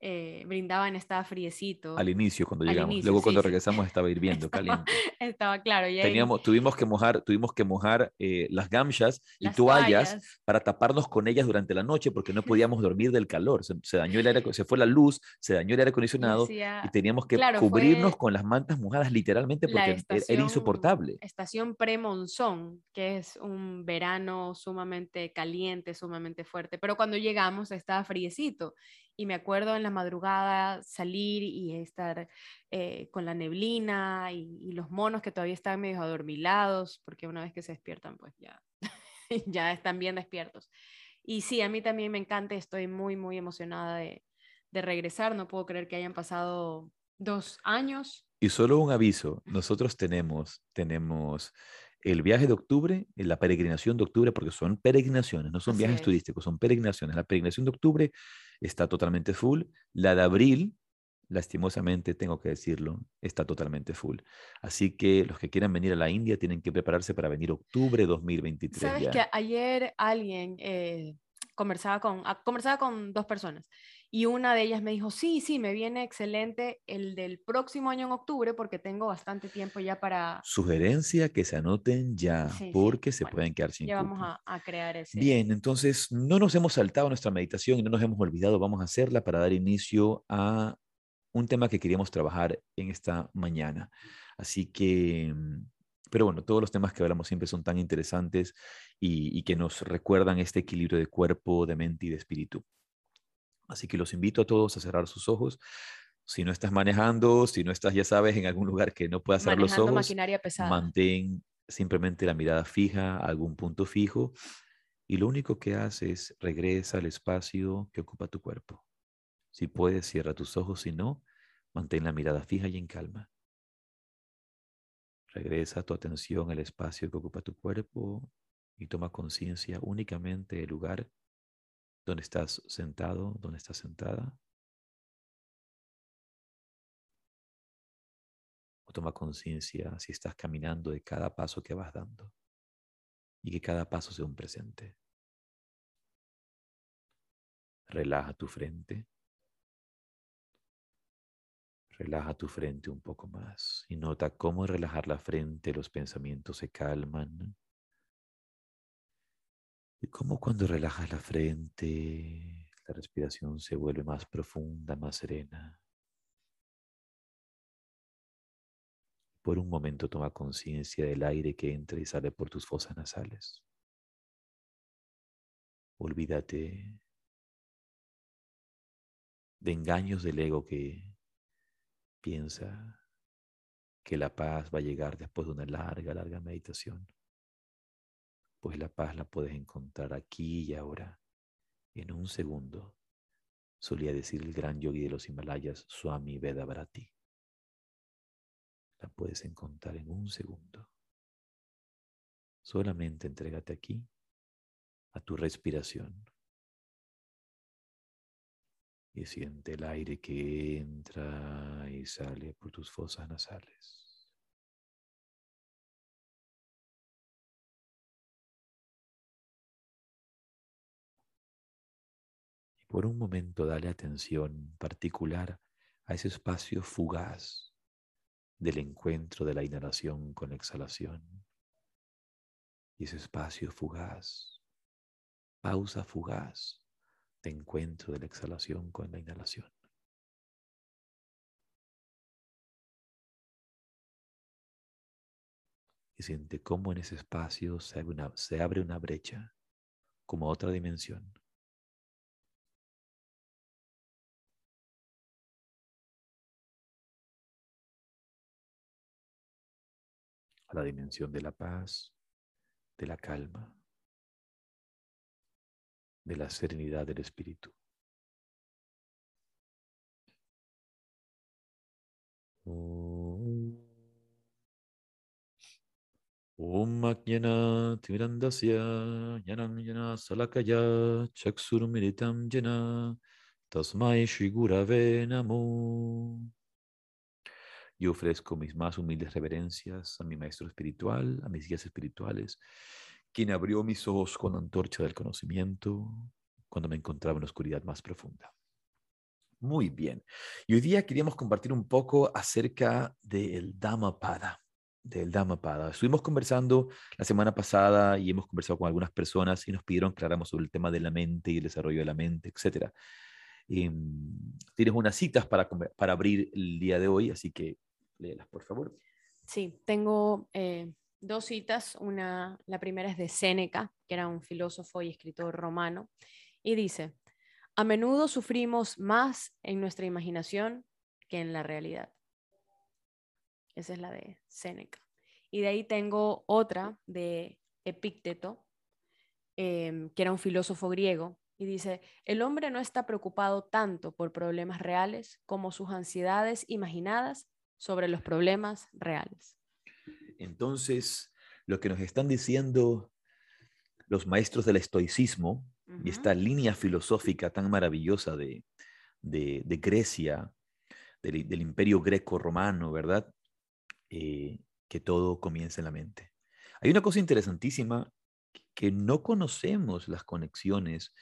eh, brindaban estaba friecito. Al inicio, cuando llegamos. Luego, cuando regresamos, estaba hirviendo, estaba, caliente. Estaba claro. Teníamos, tuvimos que mojar, tuvimos que mojar eh, las gamchas y toallas, para taparnos con ellas durante la noche porque no podíamos dormir del calor. Se, dañó el aire, se fue la luz, se dañó el aire acondicionado y teníamos que cubrirnos con las mantas mojadas literalmente porque era insoportable. Estación pre-monzón, que es un verano sumamente caliente, sumamente fuerte. Pero cuando llegamos estaba friecito y me acuerdo en la madrugada salir y estar eh, con la neblina y, los monos que todavía están medio adormilados, porque una vez que se despiertan, pues ya, ya están bien despiertos. Y sí, a mí también me encanta, estoy muy, muy emocionada de, de regresar, no puedo creer que hayan pasado dos años. Y solo un aviso, nosotros tenemos, tenemos el viaje de octubre, la peregrinación de octubre, porque son peregrinaciones, no son viajes turísticos, son peregrinaciones. La peregrinación de octubre está totalmente full. La de abril, lastimosamente tengo que decirlo, está totalmente full. Así que los que quieran venir a la India tienen que prepararse para venir octubre 2023. Sabes que ayer alguien eh, conversaba, con, ah, conversaba con dos personas y una de ellas me dijo, sí, sí, me viene excelente el del próximo año en octubre porque tengo bastante tiempo ya para... Sugerencia que se anoten ya porque se pueden quedar sin Ya vamos a, a, crear ese... Bien, entonces no nos hemos saltado nuestra meditación y no nos hemos olvidado, vamos a hacerla para dar inicio a un tema que queríamos trabajar en esta mañana. Así que, mm, pero bueno, todos los temas que hablamos siempre son tan interesantes y, y que nos recuerdan este equilibrio de cuerpo, de mente y de espíritu. Así que los invito a todos a cerrar sus ojos. Si no estás manejando, si no estás, ya sabes, en algún lugar que no puedas cerrar los ojos, maquinaria pesada. mantén simplemente la mirada fija a algún punto fijo y lo único que haces regresa al espacio que ocupa tu cuerpo. Si puedes, cierra tus ojos, si no, mantén la mirada fija y en calma. Regresa tu atención al espacio que ocupa tu cuerpo y toma conciencia únicamente del lugar donde estás sentado, donde estás sentada. O toma conciencia si estás caminando de cada paso que vas dando y que cada paso sea un presente. Relaja tu frente. Relaja tu frente un poco más y nota cómo relajar la frente los pensamientos se calman. Y cómo cuando relajas la frente la respiración se vuelve más profunda, más serena. Por un momento toma conciencia del aire que entra y sale por tus fosas nasales. Olvídate de engaños del ego que piensa que la paz va a llegar después de una larga, larga meditación. Pues la paz la puedes encontrar aquí y ahora, en un segundo, solía decir el gran yogi de los Himalayas, Swami Vedabrati. La puedes encontrar en un segundo. Solamente entrégate aquí a tu respiración y siente el aire que entra y sale por tus fosas nasales. Por un momento dale atención particular a ese espacio fugaz del encuentro de la inhalación con la exhalación. Y ese espacio fugaz, pausa fugaz de encuentro de la exhalación con la inhalación. Y siente cómo en ese espacio se abre una, se abre una brecha, como otra dimensión. A la dimensión de la paz, de la calma, de la serenidad del espíritu. Om Ajnana Timirandasya Jnanam Jana Salakaya Chaksurumiritam Jana Tasmai Shri Gurave Namo Yo ofrezco mis más humildes reverencias a mi maestro espiritual, a mis guías espirituales, quien abrió mis ojos con la antorcha del conocimiento cuando me encontraba en la oscuridad más profunda. Muy bien. Y hoy día queríamos compartir un poco acerca del Dhammapada. Del Dhammapada. Estuvimos conversando la semana pasada y hemos conversado con algunas personas y nos pidieron que habláramos sobre el tema de la mente y el desarrollo de la mente, etc. Em, tienes unas citas para, para abrir el día de hoy, así que léelas, por favor. Sí, tengo eh, dos citas. Una, la primera es de Séneca, que era un filósofo y escritor romano, y dice, a menudo sufrimos más en nuestra imaginación que en la realidad. Esa es la de Séneca. Y de ahí tengo otra de Epícteto, em, que era un filósofo griego, y dice, el hombre no está preocupado tanto por problemas reales como sus ansiedades imaginadas sobre los problemas reales. Entonces, lo que nos están diciendo los maestros del estoicismo y esta línea filosófica tan maravillosa de, Grecia, del, imperio greco-romano, ¿verdad? Eh, que todo comienza en la mente. Hay una cosa interesantísima que no conocemos las conexiones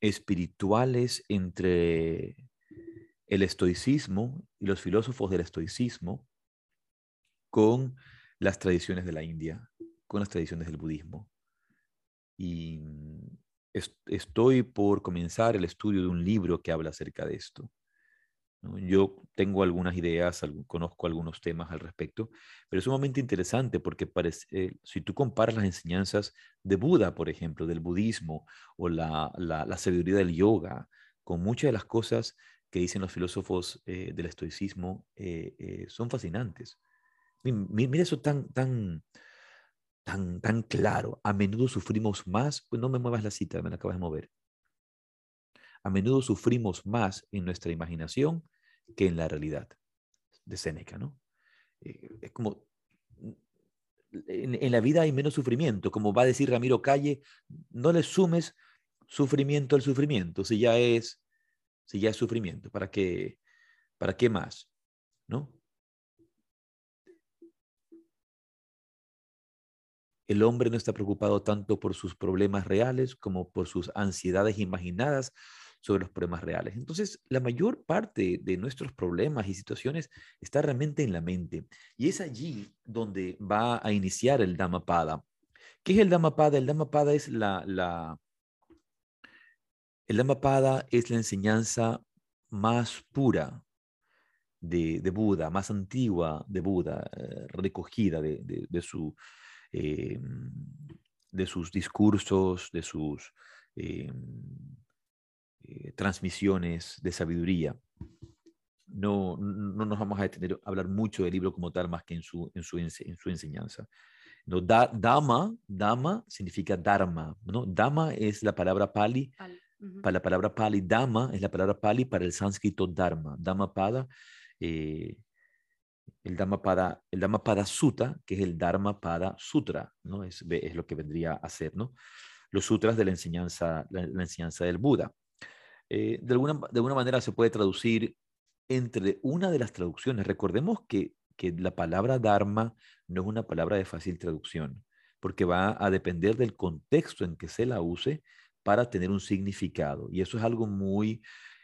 espirituales entre el estoicismo y los filósofos del estoicismo con las tradiciones de la India, con las tradiciones del budismo. Y mm, estoy por comenzar el estudio de un libro que habla acerca de esto. Yo tengo algunas ideas, conozco algunos temas al respecto, pero es sumamente interesante porque parece, eh, si tú comparas las enseñanzas de Buda, por ejemplo, del budismo o la, la, la sabiduría del yoga, con muchas de las cosas que dicen los filósofos eh, del estoicismo eh, son fascinantes. Mira eso tan, tan, tan, tan claro. A menudo sufrimos más, pues no me muevas la cita, me la acabas de mover. A menudo sufrimos más en nuestra imaginación que en la realidad, de Séneca, ¿no? es como en, la vida hay menos sufrimiento, como va a decir Ramiro Calle, no le sumes sufrimiento al sufrimiento, si ya es, si ya es sufrimiento, ¿para qué, para qué más? ¿No? El hombre no está preocupado tanto por sus problemas reales como por sus ansiedades imaginadas sobre los problemas reales. Entonces, la mayor parte de nuestros problemas y situaciones está realmente en la mente. Y es allí donde va a iniciar el Dhammapada. ¿Qué es el Dhammapada? El Dhammapada es la, la el Dhammapada es la enseñanza más pura de, Buda, más antigua de Buda, eh, recogida eh, de sus discursos, de sus eh, transmisiones de sabiduría. No, no nos vamos a detener a hablar mucho del libro como tal, más que en su, en su, en su enseñanza. No, da, dama, dama significa dharma. ¿no? Dama es la palabra pali. Para la palabra pali, dama es la palabra pali para el sánscrito dharma. Dhamma pada, eh, pada, el Dhamma pada sutta, que es el Dharma pada sutra, ¿no? Es, es lo que vendría a ser, ¿no? Los sutras de la enseñanza, la enseñanza del Buda. Eh, de, alguna, de alguna manera se puede traducir entre una de las traducciones. Recordemos que, que la palabra Dharma no es una palabra de fácil traducción, porque va a depender del contexto en que se la use para tener un significado. Y eso es algo muy,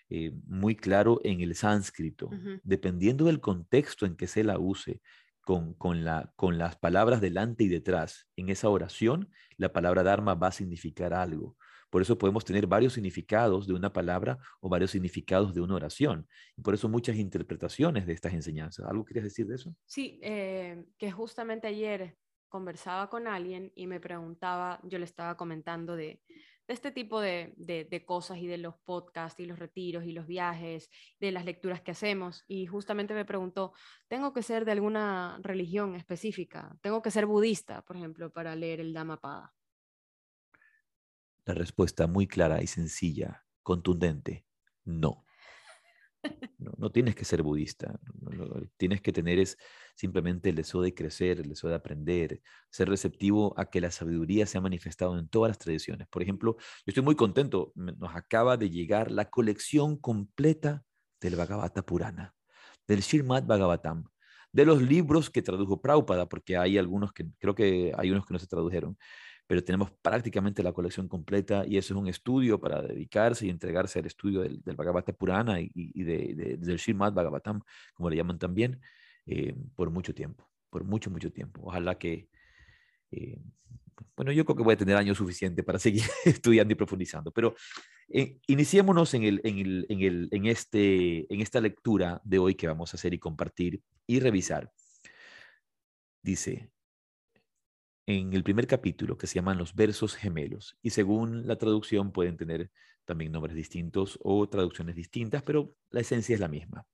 eh, muy claro en el sánscrito. Dependiendo del contexto en que se la use, con, con, la, con las palabras delante y detrás, en esa oración, la palabra Dharma va a significar algo. Por eso podemos tener varios significados de una palabra o varios significados de una oración. Y por eso muchas interpretaciones de estas enseñanzas. ¿Algo querías decir de eso? Sí, eh, que justamente ayer conversaba con alguien y me preguntaba, yo le estaba comentando de, este tipo de, de, cosas y de los podcasts y los retiros y los viajes, de las lecturas que hacemos. Y justamente me preguntó, ¿tengo que ser de alguna religión específica? ¿Tengo que ser budista, por ejemplo, para leer el Dhammapada? La respuesta muy clara y sencilla, contundente, no. No, tienes que ser budista, tienes que tener es simplemente el deseo de crecer, el deseo de aprender, ser receptivo a que la sabiduría se ha manifestado en todas las tradiciones. Por ejemplo, yo estoy muy contento, nos acaba de llegar la colección completa del Bhagavata Purana, del Srimad Bhagavatam, de los libros que tradujo Prabhupada, porque hay algunos que, creo que hay unos que no se tradujeron, pero tenemos prácticamente la colección completa y eso es un estudio para dedicarse y entregarse al estudio del, del Bhagavata Purana y, y de, del Srimad Bhagavatam, como le llaman también, eh, por mucho tiempo, por mucho, mucho tiempo. Ojalá que, eh, bueno, yo creo que voy a tener años suficientes para seguir estudiando y profundizando, pero eh, iniciémonos en, el, en, el, en, el, en, este, en esta lectura de hoy que vamos a hacer y compartir y revisar. Dice, en el primer capítulo que se llaman los versos gemelos y según la traducción pueden tener también nombres distintos o traducciones distintas, pero la esencia es la misma.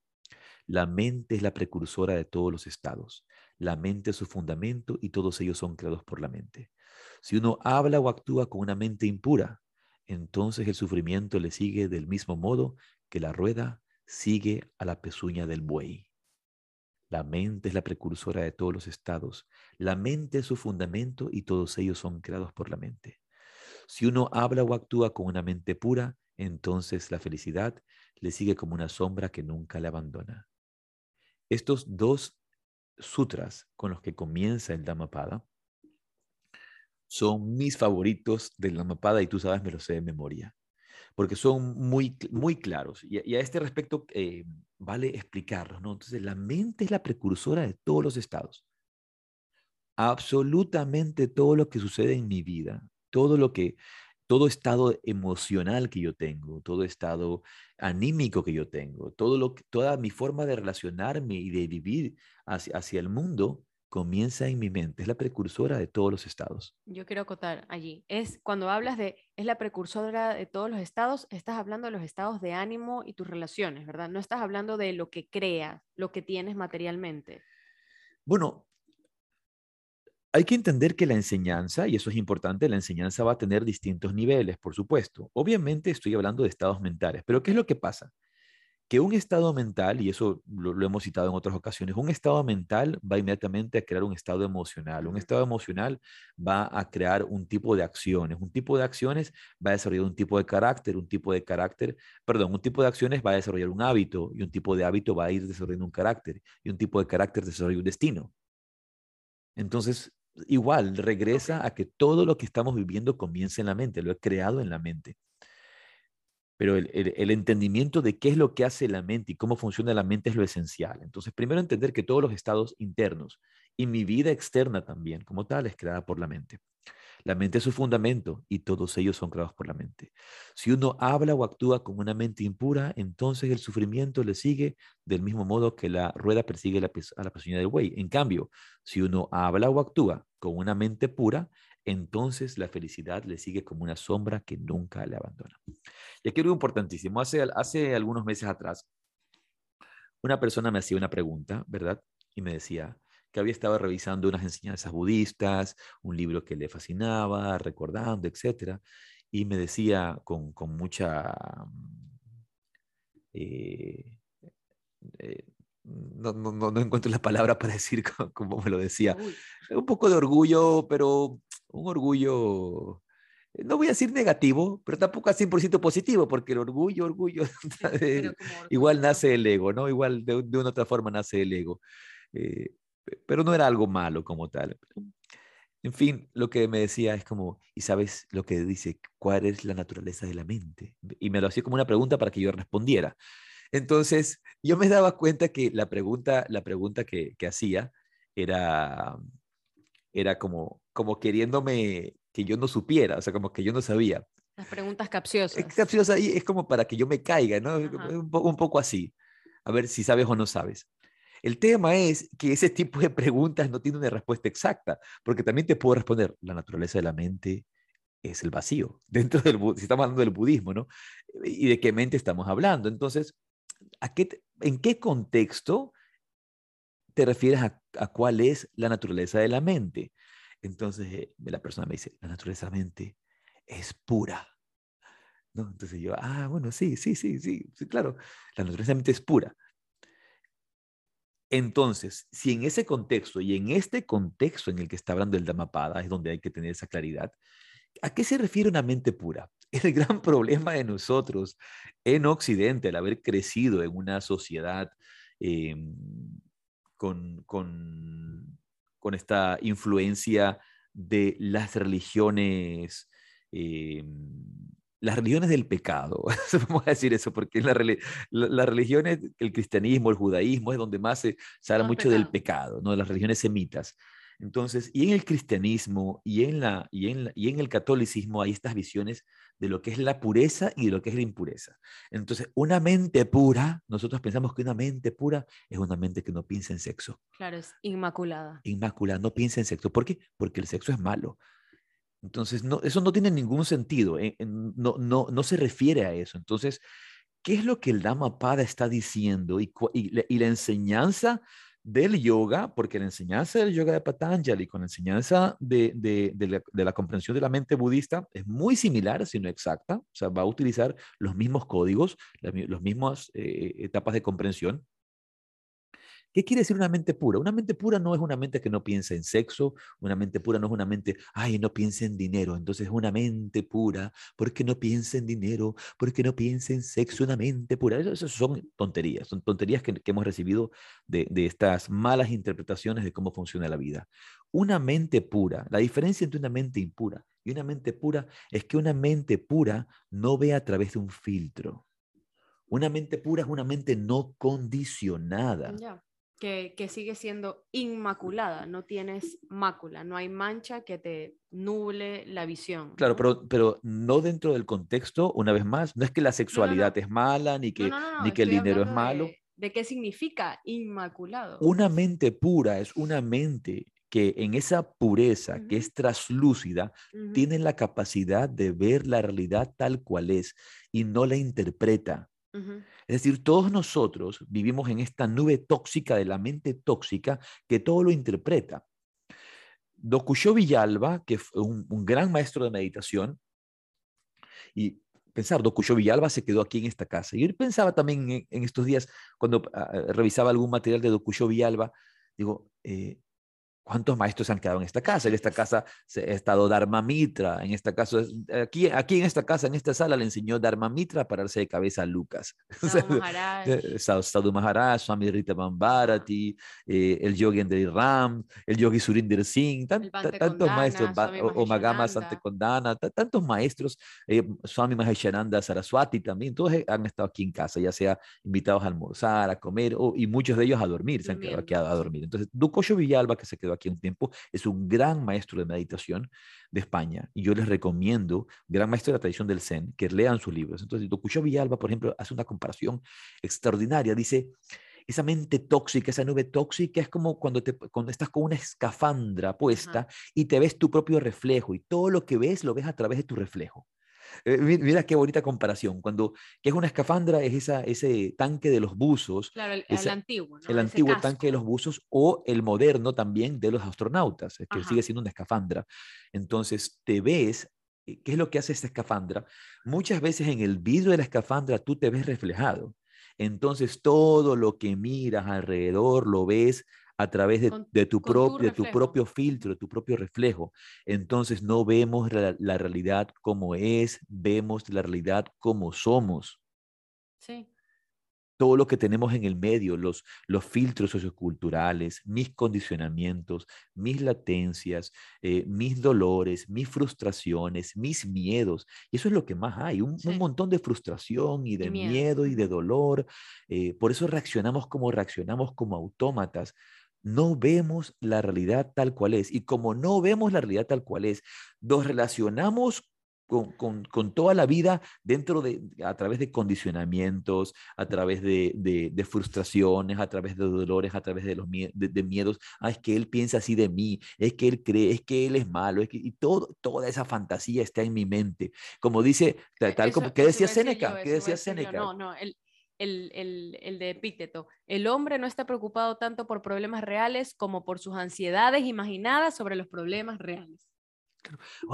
La mente es la precursora de todos los estados. La mente es su fundamento y todos ellos son creados por la mente. Si uno habla o actúa con una mente impura, entonces el sufrimiento le sigue del mismo modo que la rueda sigue a la pezuña del buey. La mente es la precursora de todos los estados. La mente es su fundamento y todos ellos son creados por la mente. Si uno habla o actúa con una mente pura, entonces la felicidad le sigue como una sombra que nunca le abandona. Estos dos sutras con los que comienza el Dhammapada son mis favoritos del Dhammapada y tú sabes, me lo sé de memoria porque son muy, muy claros. Y, a este respecto eh, vale explicarlos, ¿no? Entonces, la mente es la precursora de todos los estados. Absolutamente todo lo que sucede en mi vida, todo lo que, todo estado emocional que yo tengo, todo estado anímico que yo tengo, todo lo, toda mi forma de relacionarme y de vivir hacia, hacia el mundo comienza en mi mente, es la precursora de todos los estados. Yo quiero acotar allí. Es cuando hablas de es la precursora de todos los estados, estás hablando de los estados de ánimo y tus relaciones, ¿verdad? No estás hablando de lo que creas, lo que tienes materialmente. Bueno, hay que entender que la enseñanza, y eso es importante, la enseñanza va a tener distintos niveles, por supuesto. Obviamente estoy hablando de estados mentales, pero ¿qué es lo que pasa? Que un estado mental, y eso lo, hemos citado en otras ocasiones, un estado mental va inmediatamente a crear un estado emocional. Un estado emocional va a crear un tipo de acciones. Un tipo de acciones va a desarrollar un tipo de carácter. Un tipo de carácter, perdón, un tipo de acciones va a desarrollar un hábito y un tipo de hábito va a ir desarrollando un carácter y un tipo de carácter desarrolla un destino. Entonces, igual, regresa a que todo lo que estamos viviendo comienza en la mente, lo he creado en la mente pero el, entendimiento de qué es lo que hace la mente y cómo funciona la mente es lo esencial. Entonces, primero entender que todos los estados internos y mi vida externa también, como tal, es creada por la mente. La mente es su fundamento y todos ellos son creados por la mente. Si uno habla o actúa con una mente impura, entonces el sufrimiento le sigue del mismo modo que la rueda persigue a la persona del buey. En cambio, si uno habla o actúa con una mente pura, entonces la felicidad le sigue como una sombra que nunca le abandona. Y aquí algo importantísimo. Hace, hace algunos meses atrás, una persona me hacía una pregunta, ¿verdad? Y me decía que había estado revisando unas enseñanzas budistas, un libro que le fascinaba, recordando, etc. Y me decía con, mucha... Eh, eh, no, no, no, encuentro la palabra para decir como me lo decía. Un poco de orgullo, pero un orgullo, eh, no voy a decir negativo, pero tampoco a 100% positivo, porque el orgullo, orgullo, igual nace el ego, ¿no? Igual de, de, una otra forma nace el ego. Eh, pero no era algo malo como tal. En fin, lo que me decía es como, ¿y sabes lo que dice? ¿Cuál es la naturaleza de la mente? Y me lo hacía como una pregunta para que yo respondiera. Entonces, yo me daba cuenta que la pregunta, la pregunta que, que hacía era, era como, como queriéndome que yo no supiera, o sea, como que yo no sabía. Las preguntas capciosas. Es capciosa y es como para que yo me caiga, ¿no? Un, un poco así. A ver si sabes o no sabes. El tema es que ese tipo de preguntas no tiene una respuesta exacta, porque también te puedo responder, la naturaleza de la mente es el vacío, dentro del, si estamos hablando del budismo, ¿no? ¿Y de qué mente estamos hablando? Entonces, ¿a qué, ¿en qué contexto te refieres a, cuál es la naturaleza de la mente. Entonces eh, la persona me dice, la naturaleza de la mente es pura. ¿No? Entonces yo, ah, bueno, sí, sí, sí, sí, sí, claro, la naturaleza de la mente es pura. Entonces, si en ese contexto y en este contexto en el que está hablando el Dhammapada es donde hay que tener esa claridad, ¿a qué se refiere una mente pura? El gran problema de nosotros en Occidente, al haber crecido en una sociedad em, con, con, esta influencia de las religiones, eh, las religiones del pecado, vamos a decir eso, porque las la, religiones, el cristianismo, el judaísmo, es donde más se, habla mucho del pecado, ¿no? de las religiones semitas. Entonces, y en el cristianismo y en, la, y, en y en el catolicismo hay estas visiones de lo que es la pureza y de lo que es la impureza. Entonces, una mente pura, nosotros pensamos que una mente pura es una mente que no piensa en sexo. Claro, es inmaculada. Inmaculada, no piensa en sexo. ¿Por qué? Porque el sexo es malo. Entonces, no, eso no tiene ningún sentido, eh, no, no, no se refiere a eso. Entonces, ¿qué es lo que el Dhammapada está diciendo? Y, y, y la enseñanza del yoga, porque la enseñanza del yoga de Patanjali con la enseñanza de, de, la, comprensión de la mente budista es muy similar, si no exacta, o sea, va a utilizar los mismos códigos, las, mismas eh, etapas de comprensión, ¿Qué quiere decir una mente pura? Una mente pura no es una mente que no piensa en sexo, una mente pura no es una mente, ay, no piensa en dinero, entonces es una mente pura, porque no piensa en dinero, porque no piensa en sexo, una mente pura. Eso, son tonterías, son tonterías que, hemos recibido de estas malas interpretaciones de cómo funciona la vida. Una mente pura, la diferencia entre una mente impura y una mente pura es que una mente pura no ve a través de un filtro. Una mente pura es una mente no condicionada que, sigue siendo inmaculada, no tienes mácula, no hay mancha que te nuble la visión. Claro, pero, pero no dentro del contexto, una vez más, no es que la sexualidad es mala, ni que, ni que el dinero es malo. de qué significa inmaculado. Una mente pura es una mente que en esa pureza, que es traslúcida, tiene la capacidad de ver la realidad tal cual es y no la interpreta. Es decir, todos nosotros vivimos en esta nube tóxica de la mente tóxica que todo lo interpreta. Dokusho Villalba, que fue un, gran maestro de meditación, y pensar, Dokusho Villalba se quedó aquí en esta casa. Y yo pensaba también en, estos días, cuando ah, revisaba algún material de Dokusho Villalba, digo, eh, ¿Cuántos maestros se han quedado en esta casa? En esta casa ha estado Dharma Mitra. En esta casa, aquí, aquí en esta casa, en esta sala, le enseñó Dharma Mitra a pararse de cabeza a Lucas. Sadhu Maharaj, Swami Rita Bambarati, eh, el Yogi Ram, el Yogi Surinder Singh, tantos maestros, o Magama Condana, tantos maestros, eh, Swami Maheshananda Saraswati también, todos han estado aquí en casa, ya sea invitados a almorzar, a comer, y muchos de ellos a dormir, se han quedado aquí a, dormir. Entonces, Ducocho Villalba, que se quedó aquí aquí un tiempo, es un gran maestro de meditación de España. Y yo les recomiendo, gran maestro de la tradición del Zen, que lean sus libros. Entonces, Dokucho Villalba, por ejemplo, hace una comparación extraordinaria. Dice, esa mente tóxica, esa nube tóxica es como cuando, te, cuando estás con una escafandra puesta y te ves tu propio reflejo y todo lo que ves lo ves a través de tu reflejo. Eh, mira qué bonita comparación. Cuando, que es una escafandra? Es esa, ese tanque de los buzos. Claro, el, antiguo. El antiguo tanque de los buzos o el moderno también de los astronautas, que sigue siendo una escafandra. Entonces, te ves, eh, ¿qué es lo que hace esta escafandra? Muchas veces en el vidrio de la escafandra tú te ves reflejado. Entonces, todo lo que miras alrededor lo ves a través de, tu, propio, tu propio filtro, de tu propio reflejo. Entonces no vemos la, realidad como es, vemos la realidad como somos. Sí. Todo lo que tenemos en el medio, los, los filtros socioculturales, mis condicionamientos, mis latencias, eh, mis dolores, mis frustraciones, mis miedos. Y eso es lo que más hay, un, montón de frustración y de miedo. y de dolor. Eh, por eso reaccionamos como reaccionamos como autómatas no vemos la realidad tal cual es. Y como no vemos la realidad tal cual es, nos relacionamos con, toda la vida dentro de, a través de condicionamientos, a través de, frustraciones, a través de dolores, a través de los de, miedos. Ah, es que él piensa así de mí, es que él cree, es que él es malo, es que, y todo, toda esa fantasía está en mi mente. Como dice, e, tal, como, ¿qué decía Seneca? ¿Qué decía Seneca? No, no, el, el, de Epícteto. El hombre no está preocupado tanto por problemas reales como por sus ansiedades imaginadas sobre los problemas reales.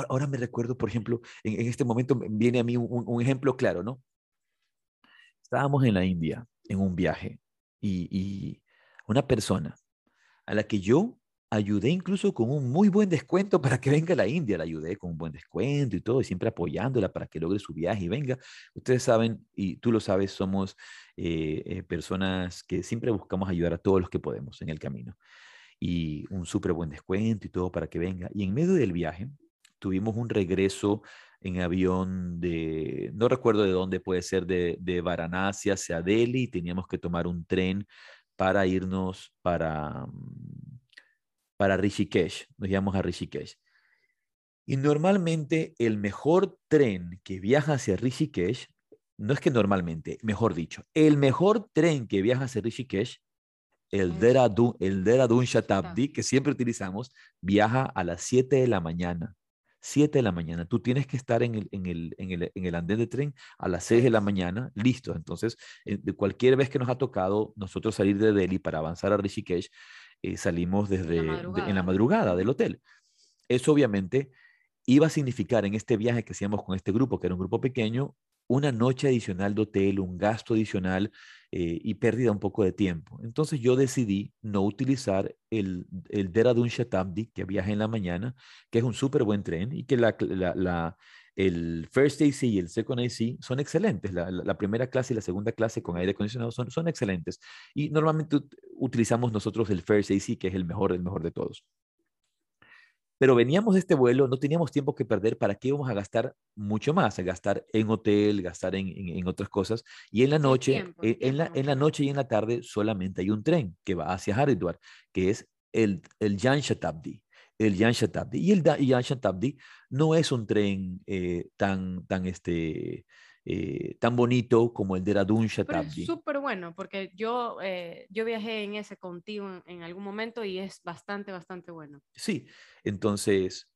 Ahora, me recuerdo, por ejemplo, en, este momento viene a mí un, ejemplo claro, ¿no? Estábamos en la India en un viaje y, y una persona a la que yo ayudé incluso con un muy buen descuento para que venga a la India. La ayudé con un buen descuento y todo, y siempre apoyándola para que logre su viaje y venga. Ustedes saben, y tú lo sabes, somos eh, eh, personas que siempre buscamos ayudar a todos los que podemos en el camino. Y un súper buen descuento y todo para que venga. Y en medio del viaje tuvimos un regreso en avión de, no recuerdo de dónde puede ser, de, de Varanasi hacia Delhi, y teníamos que tomar un tren para irnos para, mm, para Rishikesh, nos llevamos a Rishikesh. Y normalmente el mejor tren que viaja hacia Rishikesh, no es que normalmente, mejor dicho, el mejor tren que viaja hacia Rishikesh, el Dehradun, el Dehradun Shatabdi, que siempre utilizamos, viaja a las 7 de la mañana. 7 de la mañana. Tú tienes que estar en el, en el, en el, en el andén de tren a las 6 de la mañana, listo. Entonces, eh, de cualquier vez que nos ha tocado nosotros salir de Delhi para avanzar a Rishikesh, eh, salimos desde en la madrugada del hotel. Eso obviamente iba a significar en este viaje que hacíamos con este grupo, que era un grupo pequeño, una noche adicional de hotel, un gasto adicional eh, y pérdida un poco de tiempo. Entonces yo decidí no utilizar el, el Dehradun Shatabdi, que viaja en la mañana, que es un súper buen tren y que la, la, el First AC y el Second AC son excelentes. La, primera clase y la segunda clase con aire acondicionado son, son excelentes. Y normalmente utilizamos nosotros el First AC, que es el mejor, el mejor de todos. Pero veníamos de este vuelo, no teníamos tiempo que perder, ¿para qué íbamos a gastar mucho más? A gastar en hotel, gastar en, en, otras cosas. Y en la noche, e, en, la, en la noche y en la tarde solamente hay un tren que va hacia Haridwar, que es el, el Jan Shatabdi. el Jan Shatabdi. Y el Jan Shatabdi no es un tren eh, tan, tan, este, eh, tan bonito como el de Radun Shatabdi. Es súper bueno, porque yo, eh, yo viajé en ese contigo en, algún momento y es bastante, bastante bueno. Sí, entonces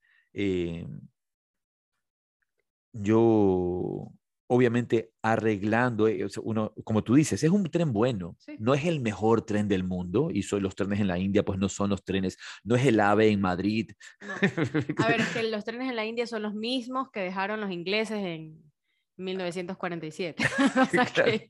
yo obviamente arreglando, eh, uno, como tú dices, es un tren bueno, no es el mejor tren del mundo y son los trenes en la India, pues no son los trenes, no es el AVE en Madrid. A ver, es que los trenes en la India son los mismos que dejaron los ingleses en 1947. o sea que,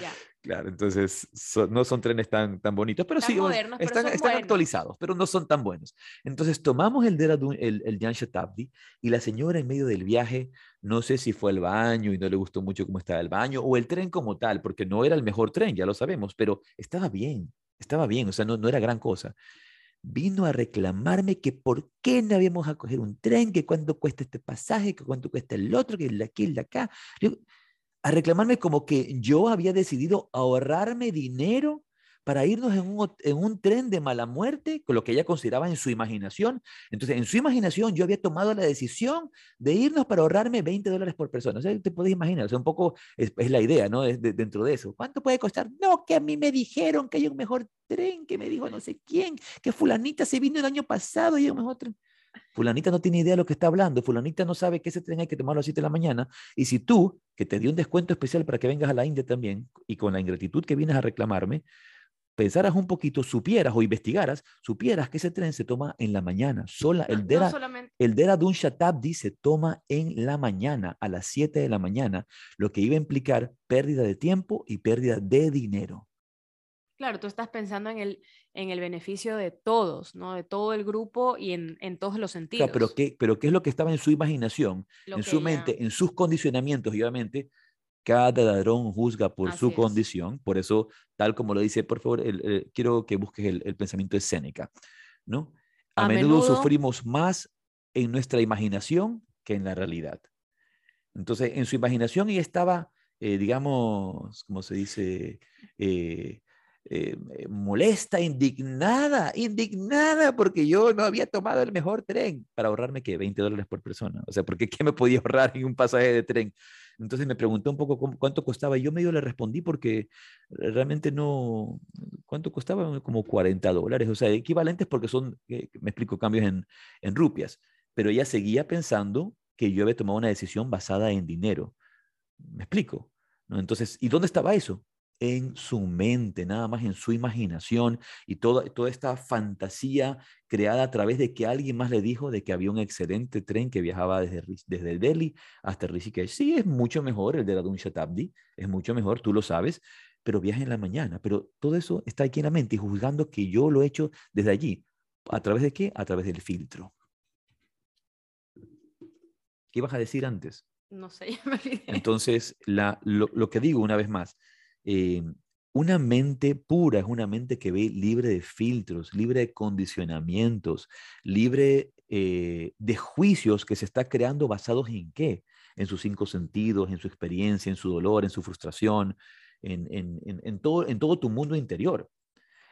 ya. Claro, entonces no son trenes tan, tan bonitos, pero sí, están, están actualizados, pero no son tan buenos. Entonces tomamos el de el, el Jan Shatabdi, y la señora en medio del viaje, no sé si fue al baño y no le gustó mucho cómo estaba el baño, o el tren como tal, porque no era el mejor tren, ya lo sabemos, pero estaba bien, estaba bien, o sea, no, no era gran cosa. Vino a reclamarme que por qué no habíamos a coger un tren, que cuánto cuesta este pasaje, que cuánto cuesta el otro, que el de aquí, el de acá. A reclamarme como que yo había decidido ahorrarme dinero para irnos en un, en un, tren de mala muerte, con lo que ella consideraba en su imaginación. Entonces, en su imaginación yo había tomado la decisión de irnos para ahorrarme 20 dólares por persona. O sea, te puedes imaginar, o un poco es, la idea, ¿no? dentro de eso. ¿Cuánto puede costar? No, que a mí me dijeron que hay un mejor tren, que me dijo no sé quién, que fulanita se vino el año pasado y hay un mejor tren. Fulanita no tiene idea de lo que está hablando, fulanita no sabe que ese tren hay que tomarlo a las 7 de la mañana. Y si tú, que te dio un descuento especial para que vengas a la India también, y con la ingratitud que vienes a reclamarme, pensaras un poquito, supieras o investigaras, supieras que ese tren se toma en la mañana. Sola, el Dera, el Dera Dun Shatabdi se toma en la mañana, a las 7 de la mañana, lo que iba a implicar pérdida de tiempo y pérdida de dinero. Claro, tú estás pensando en el, en el beneficio de todos, ¿no? De todo el grupo y en, todos los sentidos. pero, ¿qué, pero ¿qué es lo que estaba en su imaginación, en su mente, en sus condicionamientos? Y obviamente, cada ladrón juzga por su condición. Por eso, tal como lo dice, por favor, quiero que busques el, pensamiento de Séneca, ¿no? A, menudo, sufrimos más en nuestra imaginación que en la realidad. Entonces, en su imaginación ella estaba, eh, digamos, como se dice, eh, eh, eh, molesta, indignada, indignada porque yo no había tomado el mejor tren para ahorrarme que 20 dólares por persona. O sea, porque qué me podía ahorrar en un pasaje de tren? Entonces me preguntó un poco cuánto costaba yo medio le respondí porque realmente no, ¿cuánto costaba? Como 40 dólares, o sea, equivalentes porque son, eh, me explico, cambios en, en rupias. Pero ella seguía pensando que yo había tomado una decisión basada en dinero. ¿Me explico? ¿No? Entonces, ¿y dónde estaba eso? En su mente, nada más en su imaginación y toda, toda esta fantasía creada a través de que alguien más le dijo de que había un excelente tren que viajaba desde, desde Delhi hasta Rishikesh. Sí, es mucho mejor el de la Shatabdi, es mucho mejor, tú lo sabes, pero viaja en la mañana. Pero todo eso está aquí en la mente y juzgando que yo lo he hecho desde allí. ¿A través de qué? A través del filtro. ¿Qué ibas a decir antes? No sé, ya me olvidé. Entonces, la, lo, lo que digo una vez más, eh, una mente pura es una mente que ve libre de filtros, libre de condicionamientos, libre eh, de juicios que se está creando basados en qué? En sus cinco sentidos, en su experiencia, en su dolor, en su frustración, en, todo, en todo tu mundo interior.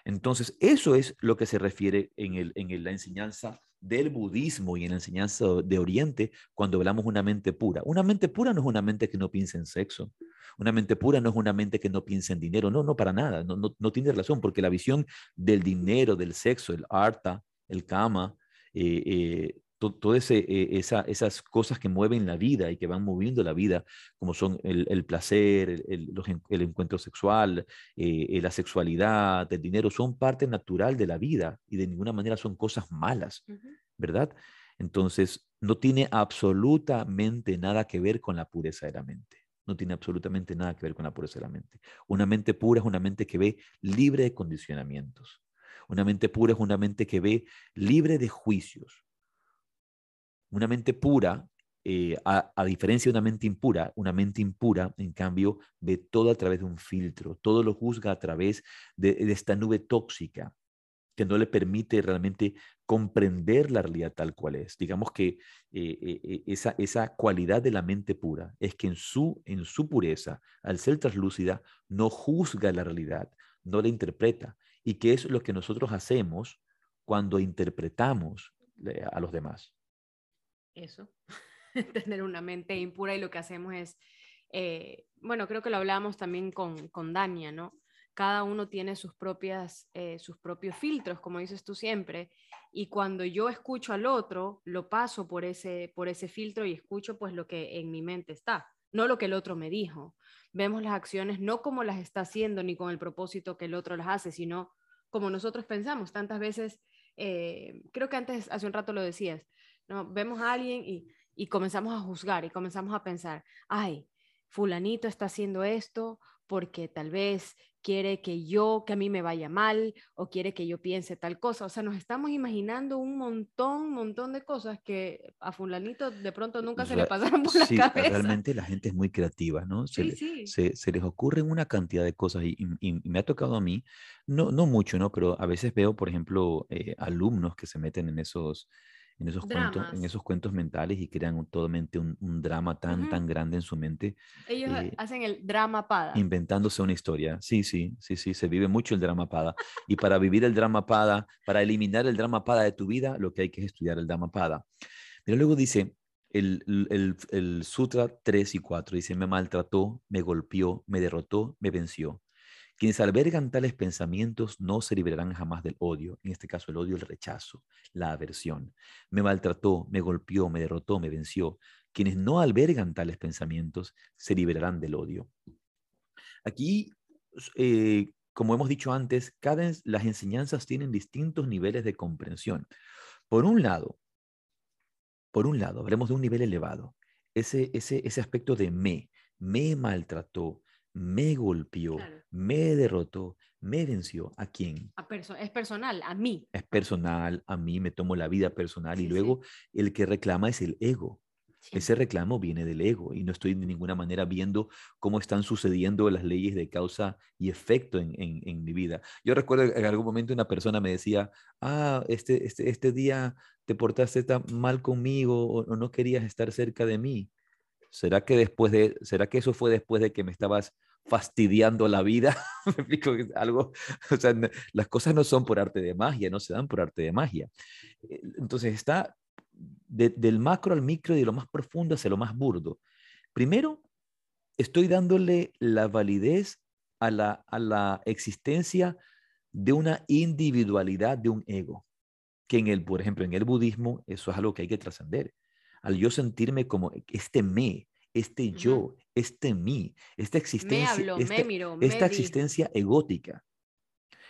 Entonces, eso es lo que se refiere en, el, en la enseñanza del budismo y en la enseñanza de Oriente cuando hablamos una mente pura. Una mente pura no es una mente que no piensa en sexo. Una mente pura no es una mente que no piensa en dinero. No, no, para nada. No, no, no tiene relación porque la visión del dinero, del sexo, el arta, el kama, eh, eh, todas eh, esas cosas que mueven la vida y que van moviendo la vida, como son el, placer, el, el, encuentro sexual, la sexualidad, el dinero, son parte natural de la vida y de ninguna manera son cosas malas, ¿verdad? Entonces, no tiene absolutamente nada que ver con la pureza de la mente no tiene absolutamente nada que ver con la pureza de la mente. Una mente pura es una mente que ve libre de condicionamientos. Una mente pura es una mente que ve libre de juicios. Una mente pura, eh, a, diferencia de una mente impura, una mente impura, en cambio, ve todo a través de un filtro, todo lo juzga a través de esta nube tóxica que no le permite realmente comprender la realidad tal cual es. Digamos que eh, eh, esa, esa cualidad de la mente pura es que en su, en su pureza, al ser translúcida, no juzga la realidad, no la interpreta. ¿Y qué es lo que nosotros hacemos cuando interpretamos a los demás. Eso, tener una mente impura y lo que hacemos es, eh, bueno, creo que lo hablábamos también con, con Dania, ¿no? Cada uno tiene sus, propias, eh, sus propios filtros, como dices tú siempre, y cuando yo escucho al otro, lo paso por ese, por ese filtro y escucho pues lo que en mi mente está, no lo que el otro me dijo. Vemos las acciones no como las está haciendo ni con el propósito que el otro las hace, sino como nosotros pensamos. Tantas veces, eh, creo que antes, hace un rato lo decías, ¿no? vemos a alguien y, y comenzamos a juzgar y comenzamos a pensar, ay, fulanito está haciendo esto porque tal vez quiere que yo, que a mí me vaya mal, o quiere que yo piense tal cosa. O sea, nos estamos imaginando un montón, montón de cosas que a fulanito de pronto nunca se le pasaron por la sí, cabeza. Realmente la gente es muy creativa, ¿no? Se, sí, Se, se, les ocurren una cantidad de cosas y, y, me ha tocado a mí, no, no mucho, ¿no? Pero a veces veo, por ejemplo, eh, alumnos que se meten en esos en esos, cuentos, en esos cuentos mentales y crean totalmente un, un drama tan, tan grande en su mente. Ellos eh, hacen el drama pada. Inventándose una historia. Sí, sí, sí, sí, se vive mucho el drama pada. y para vivir el drama pada, para eliminar el drama pada de tu vida, lo que hay que es estudiar el drama pada. Pero luego dice, el, el, el, Sutra 3 y 4 dice, me maltrató, me golpeó, me derrotó, me venció. Quienes albergan tales pensamientos no se liberarán jamás del odio, en este caso el odio, el rechazo, la aversión. Me maltrató, me golpeó, me derrotó, me venció. Quienes no albergan tales pensamientos se liberarán del odio. Aquí, eh, como hemos dicho antes, las enseñanzas tienen distintos niveles de comprensión. Por un lado, por un lado, hablemos de un nivel elevado. Ese, ese, ese aspecto de me, me maltrató, me golpeó, me derrotó, me venció. ¿A quién? es personal, a mí. Es personal, a mí me tomo la vida personal y luego el que reclama es el ego. Ese reclamo viene del ego y no estoy de ninguna manera viendo cómo están sucediendo las leyes de causa y efecto en, en, mi vida. Yo recuerdo en algún momento una persona me decía, ah, este, este, este día te portaste tan mal conmigo o no querías estar cerca de mí. ¿Será que después de, será que eso fue después de que me estabas fastidiando la vida? algo, o sea, las cosas no son por arte de magia, no se dan por arte de magia. Eh, entonces está del macro al micro y de lo más profundo hacia lo más burdo. Primero, estoy dándole la validez a la, a la existencia de una individualidad de un ego, que en el, por ejemplo, en el budismo eso es algo que hay que trascender al yo sentirme como este me, este yo, este mí, esta existencia, esta, existencia egótica.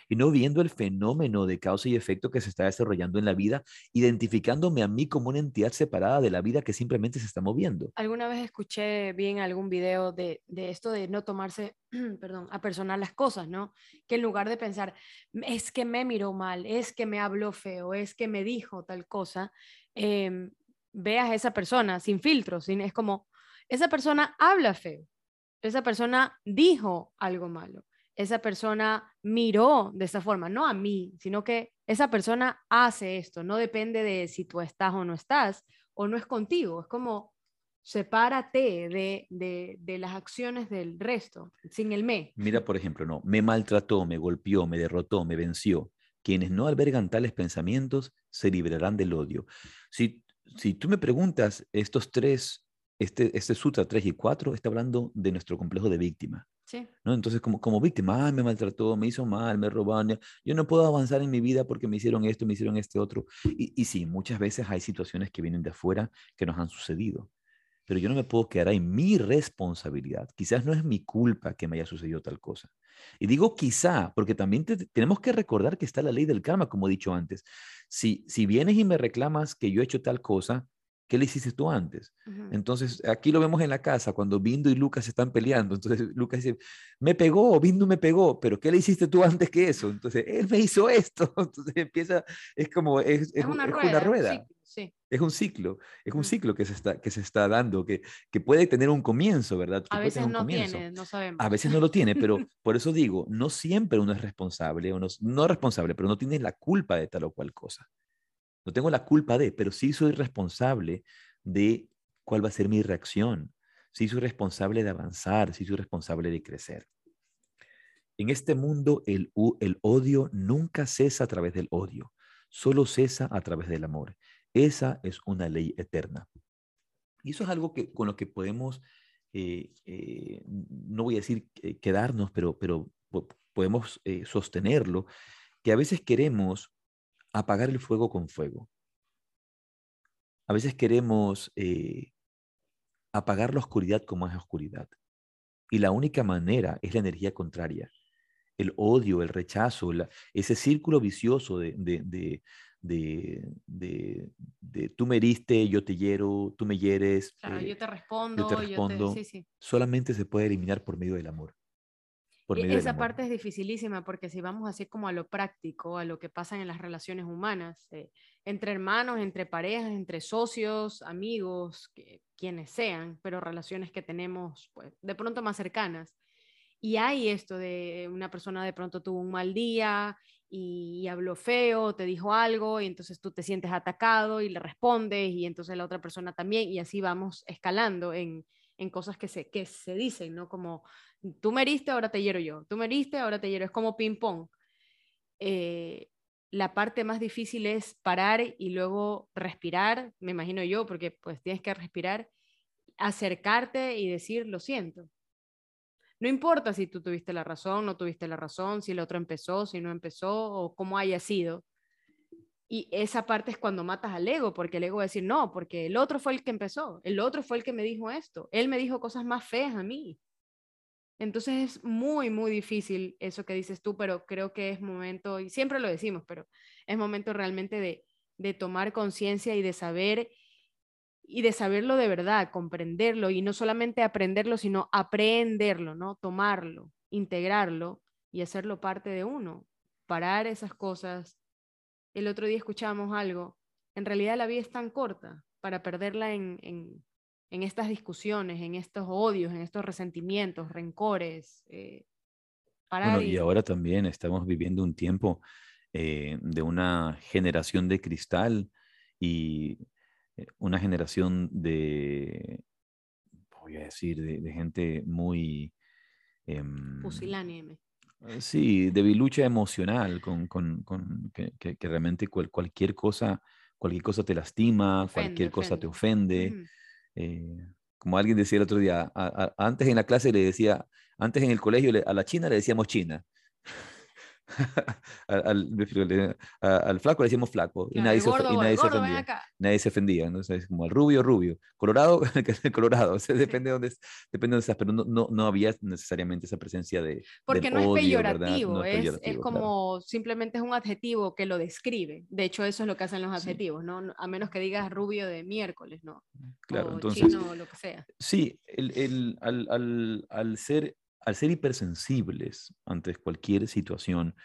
Y no viendo el fenómeno de causa y efecto que se está desarrollando en la vida, identificándome a mí como una entidad separada de la vida que simplemente se está moviendo. Alguna vez escuché bien algún video de, de esto de no tomarse, perdón, a personal las cosas, ¿no? Que en lugar de pensar, es que me miró mal, es que me habló feo, es que me dijo tal cosa, eh, veas a esa persona sin filtros, sin, es como, esa persona habla feo, esa persona dijo algo malo, esa persona miró de esa forma, no a mí, sino que esa persona hace esto, no depende de si tú estás o no estás, o no es contigo, es como sepárate de, de, de, las acciones del resto, sin el me. Mira, por ejemplo, no, me maltrató, me golpeó, me derrotó, me venció. Quienes no albergan tales pensamientos se librarán del odio. Si si tú me preguntas, estos tres, este, este Sutra 3 y 4 está hablando de nuestro complejo de víctima. Sí. ¿no? Entonces, como, como víctima, me maltrató, me hizo mal, me robaron, yo no puedo avanzar en mi vida porque me hicieron esto, me hicieron este otro. Y, y sí, muchas veces hay situaciones que vienen de afuera que nos han sucedido pero yo no me puedo quedar en mi responsabilidad. Quizás no es mi culpa que me haya sucedido tal cosa. Y digo quizá, porque también tenemos que recordar que está la ley del karma, como he dicho antes. Si, si vienes y me reclamas que yo he hecho tal cosa, ¿qué le hiciste tú antes? Entonces, aquí lo vemos en la casa, cuando Bindo y Lucas están peleando. Entonces, Lucas dice, me pegó, Bindo me pegó, pero ¿qué le hiciste tú antes que eso? Entonces, él me hizo esto. Entonces, empieza, es como, es, es, una, rueda. Es un ciclo, es un ciclo que se está, que se está dando, que, que puede tener un comienzo, ¿verdad? a veces no tiene, no sabemos. A veces no lo tiene, pero por eso digo, no siempre uno es responsable, uno no responsable, pero no tiene la culpa de tal o cual cosa. No tengo la culpa de, pero sí soy responsable de cuál va a ser mi reacción. Sí soy responsable de avanzar, sí soy responsable de crecer. En este mundo el, el odio nunca cesa a través del odio. solo cesa a través del amor. Esa es una ley eterna. Y eso es algo que, con lo que podemos, eh, eh, no voy a decir quedarnos, pero, pero podemos eh, sostenerlo, que a veces queremos apagar el fuego con fuego. A veces queremos apagar la oscuridad con más oscuridad. Y la única manera es la energía contraria. El odio, el rechazo, ese círculo vicioso de, tú me heriste, yo te hiero, tú me hieres. Claro, yo te respondo. Yo te respondo. Solamente se puede eliminar por medio del amor. Por e esa parte es dificilísima porque si vamos así como a lo práctico, a lo que pasa en las relaciones humanas, eh, entre hermanos, entre parejas, entre socios, amigos, que, quienes sean, pero relaciones que tenemos pues, de pronto más cercanas. Y hay esto de una persona de pronto tuvo un mal día y, habló feo, te dijo algo y entonces tú te sientes atacado y le respondes y entonces la otra persona también y así vamos escalando en, en cosas que se, que se dicen, ¿no? Como tú me heriste, ahora te hiero yo, tú me heriste, ahora te hiero, es como ping pong. Eh, la parte más difícil es parar y luego respirar, me imagino yo, porque pues tienes que respirar, acercarte y decir, lo siento, no importa si tú tuviste la razón, no tuviste la razón, si el otro empezó, si no empezó o cómo haya sido. Y esa parte es cuando matas al ego, porque el ego va a decir, no, porque el otro fue el que empezó, el otro fue el que me dijo esto, él me dijo cosas más feas a mí. Entonces es muy, muy difícil eso que dices tú, pero creo que es momento, y siempre lo decimos, pero es momento realmente de, de tomar conciencia y de saber y de saberlo de verdad, comprenderlo y no solamente aprenderlo, sino aprenderlo, ¿no? Tomarlo, integrarlo y hacerlo parte de uno, parar esas cosas. El otro día escuchamos algo, en realidad la vida es tan corta para perderla en, en, en estas discusiones, en estos odios, en estos resentimientos, rencores. Eh, y... y... ahora también estamos viviendo un tiempo eh, de una generación de cristal y una generación de, voy a decir, de, gente muy... Eh, Sí, de lucha emocional, con, con, con que, que, realmente cualquier cosa, cualquier cosa te lastima, cualquier cosa te ofende. Eh, como alguien decía el otro día, antes en la clase le decía, antes en el colegio a la China le decíamos China. al, al, flaco le decíamos flaco y nadie, se, y nadie se ofendía. Nadie se ofendía, ¿no? es como el rubio, rubio. Colorado, colorado. O sea, depende de dónde, depende de dónde estás, pero no, no, no, había necesariamente esa presencia de. Porque no, es peyorativo, es, es, como simplemente es un adjetivo que lo describe. De hecho, eso es lo que hacen los adjetivos, ¿no? A menos que digas rubio de miércoles, ¿no? Claro, entonces. Chino, lo que sea. Sí, el, el, al, al, al ser al ser hipersensibles ante cualquier situación,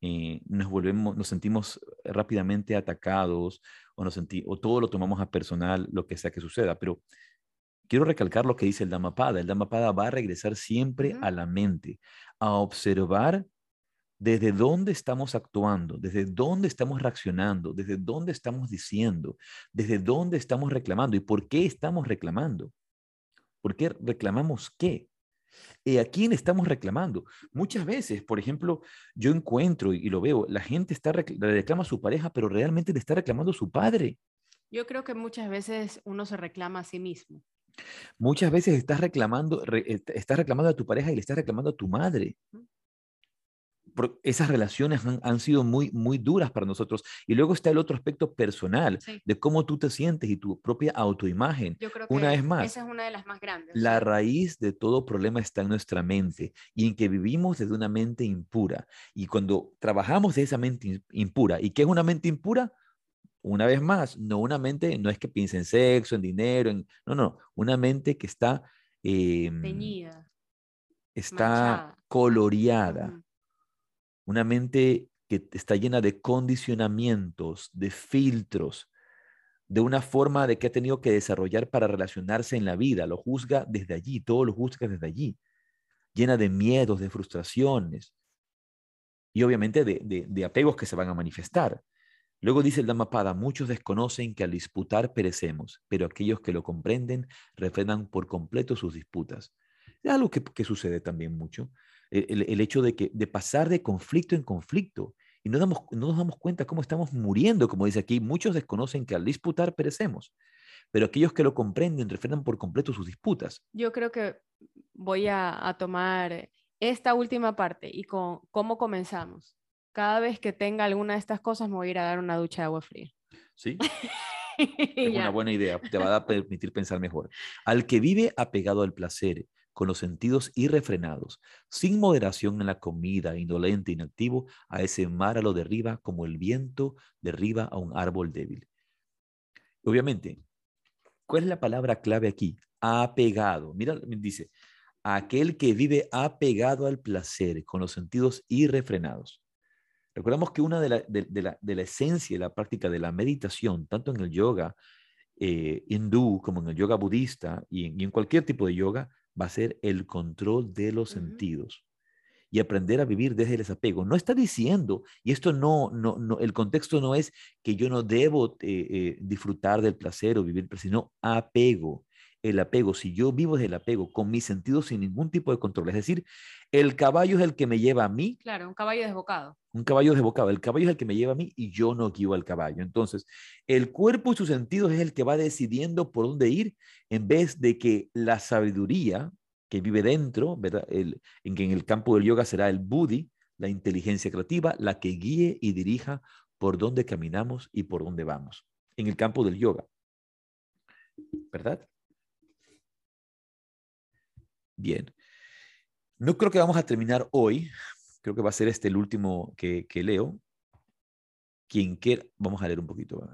eh, nos volvemos, nos sentimos rápidamente atacados o, nos senti o todo lo tomamos a personal, lo que sea que suceda. Pero quiero recalcar lo que dice el Dhammapada. El Dhammapada va a regresar siempre a la mente, a observar desde dónde estamos actuando, desde dónde estamos reaccionando, desde dónde estamos diciendo, desde dónde estamos reclamando y por qué estamos reclamando. ¿Por qué reclamamos qué? ¿Y a quién estamos reclamando? Muchas veces, por ejemplo, yo encuentro y lo veo, la gente está reclama a su pareja, pero realmente le está reclamando a su padre. Yo creo que muchas veces uno se reclama a sí mismo. Muchas veces estás reclamando, estás reclamando a tu pareja y le estás reclamando a tu madre esas relaciones han, sido muy, muy duras para nosotros. Y luego está el otro aspecto personal, de cómo tú te sientes y tu propia autoimagen. Yo creo que una vez más, esa es una de las más grandes. La raíz de todo problema está en nuestra mente y en que vivimos desde una mente impura. Y cuando trabajamos de esa mente impura, ¿y qué es una mente impura? Una vez más, no una mente, no es que piense en sexo, en dinero, en, no, no, una mente que está... Eh, está coloreada una mente que está llena de condicionamientos, de filtros, de una forma de que ha tenido que desarrollar para relacionarse en la vida. Lo juzga desde allí, todo lo juzga desde allí, llena de miedos, de frustraciones y obviamente de, apegos que se van a manifestar. Luego dice el Dhammapada, muchos desconocen que al disputar perecemos, pero aquellos que lo comprenden refrenan por completo sus disputas. Es algo que sucede también mucho el, hecho de, que, de pasar de conflicto en conflicto Y no, damos, no nos damos cuenta cómo estamos muriendo, como dice aquí. Muchos desconocen que al disputar perecemos, pero aquellos que lo comprenden refrenan por completo sus disputas. Yo creo que voy a, a tomar esta última parte y con cómo comenzamos. Cada vez que tenga alguna de estas cosas me voy a ir a dar una ducha de agua fría. ¿Sí? es una buena idea, te va a permitir pensar mejor. Al que vive apegado al placer, con los sentidos irrefrenados, sin moderación en la comida, indolente, inactivo, a ese mar a lo derriba como el viento derriba a un árbol débil. Obviamente, ¿cuál es la palabra clave aquí? Apegado. Mira, dice, aquel que vive apegado al placer, con los sentidos irrefrenados. Recordamos que una de la, de, la, esencia de la práctica de la meditación, tanto en el yoga eh, hindú como en el yoga budista y en, cualquier tipo de yoga, va a ser el control de los sentidos y aprender a vivir desde el desapego. No está diciendo, y esto no, no, no el contexto no es que yo no debo eh, eh, disfrutar del placer o vivir, sino apego el apego, si yo vivo desde el apego, con mis sentidos sin ningún tipo de control, es decir, el caballo es el que me lleva a mí. Claro, un caballo desbocado. Un caballo desbocado. El caballo es el que me lleva a mí y yo no guío al caballo. Entonces, el cuerpo y sus sentidos es el que va decidiendo por dónde ir en vez de que la sabiduría que vive dentro, ¿verdad? El, en que en el campo del yoga será el buddhi, la inteligencia creativa, la que guíe y dirija por dónde caminamos y por dónde vamos. En el campo del yoga. ¿Verdad? Bien. No creo que vamos a terminar hoy. Creo que va a ser este el último que, leo. Quien quiera, vamos a leer un poquito.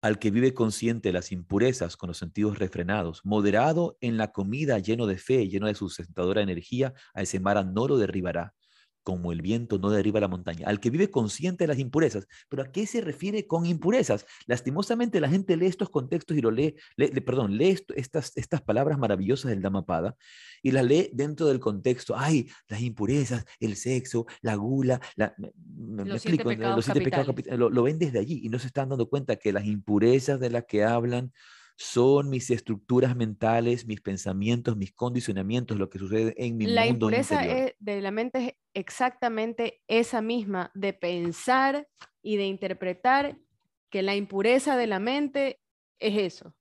Al que vive consciente de las impurezas con los sentidos refrenados, moderado en la comida, lleno de fe, lleno de sustentadora energía, a ese mar no lo derribará como el viento no derriba la montaña, al que vive consciente de las impurezas. Pero ¿a qué se refiere con impurezas? Lastimosamente la gente lee estos contextos y lo lee, perdón, lee estas, estas palabras maravillosas del Dhammapada y las lee dentro del contexto. Ay, las impurezas, el sexo, la gula, la, los siete pecados lo, lo ven desde allí y no se están dando cuenta que las impurezas de las que hablan son mis estructuras mentales, mis pensamientos, mis condicionamientos, lo que sucede en mi la mundo impureza de la mente es exactamente esa misma, de pensar y de interpretar que la impureza de la mente es eso,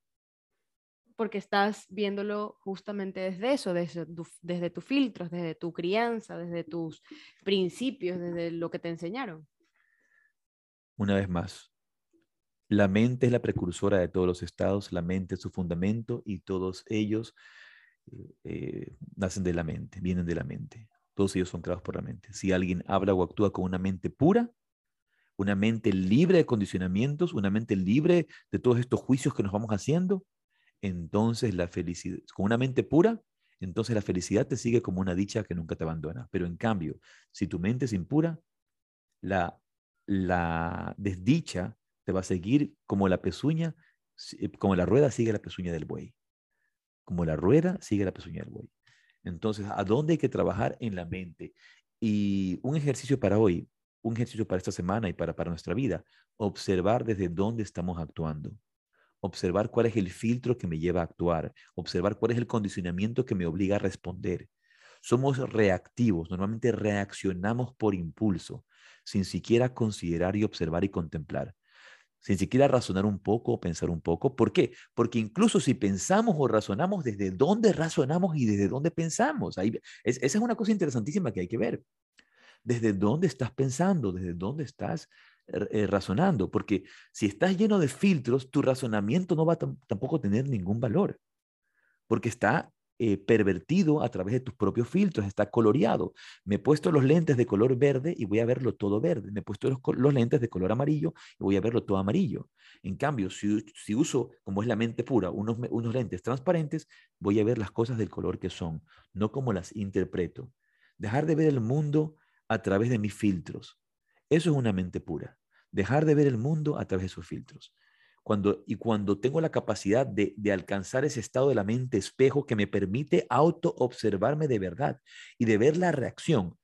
porque estás viéndolo justamente desde eso, desde, desde tus filtros, desde tu crianza, desde tus principios, desde lo que te enseñaron. Una vez más, la mente es la precursora de todos los estados, la mente es su fundamento y todos ellos eh, eh, nacen de la mente, vienen de la mente. Todos ellos son creados por la mente. Si alguien habla o actúa con una mente pura, una mente libre de condicionamientos, una mente libre de todos estos juicios que nos vamos haciendo, entonces la felicidad, con una mente pura, entonces la felicidad te sigue como una dicha que nunca te abandona. Pero en cambio, si tu mente es impura, la, la desdicha te va a seguir como la pezuña, eh, como la rueda sigue la pezuña del buey. Como la rueda sigue la pezuña del buey. Entonces, ¿a dónde hay que trabajar? En la mente. Y un ejercicio para hoy, un ejercicio para esta semana y para, para nuestra vida, observar desde dónde estamos actuando. Observar cuál es el filtro que me lleva a actuar. Observar cuál es el condicionamiento que me obliga a responder. Somos reactivos, normalmente reaccionamos por impulso, sin siquiera considerar y observar y contemplar sin siquiera razonar un poco o pensar un poco. ¿Por qué? Porque incluso si pensamos o razonamos, ¿desde dónde razonamos y desde dónde pensamos? Ahí, esa es una cosa interesantísima que hay que ver. ¿Desde dónde estás pensando? ¿Desde dónde estás eh, razonando? Porque si estás lleno de filtros, tu razonamiento no va a tampoco tener ningún valor, porque está eh, pervertido a través de tus propios filtros, está coloreado. Me he puesto los lentes de color verde y voy a verlo todo verde. Me he puesto los, lentes de color amarillo y voy a verlo todo amarillo. En cambio, si, si uso, como es la mente pura, unos, unos lentes transparentes, voy a ver las cosas del color que son, no como las interpreto. Dejar de ver el mundo a través de mis filtros. Eso es una mente pura. Dejar de ver el mundo a través de sus filtros y cuando tengo la capacidad de, alcanzar ese estado de la mente espejo que me permite auto-observarme de verdad y de ver la reacción.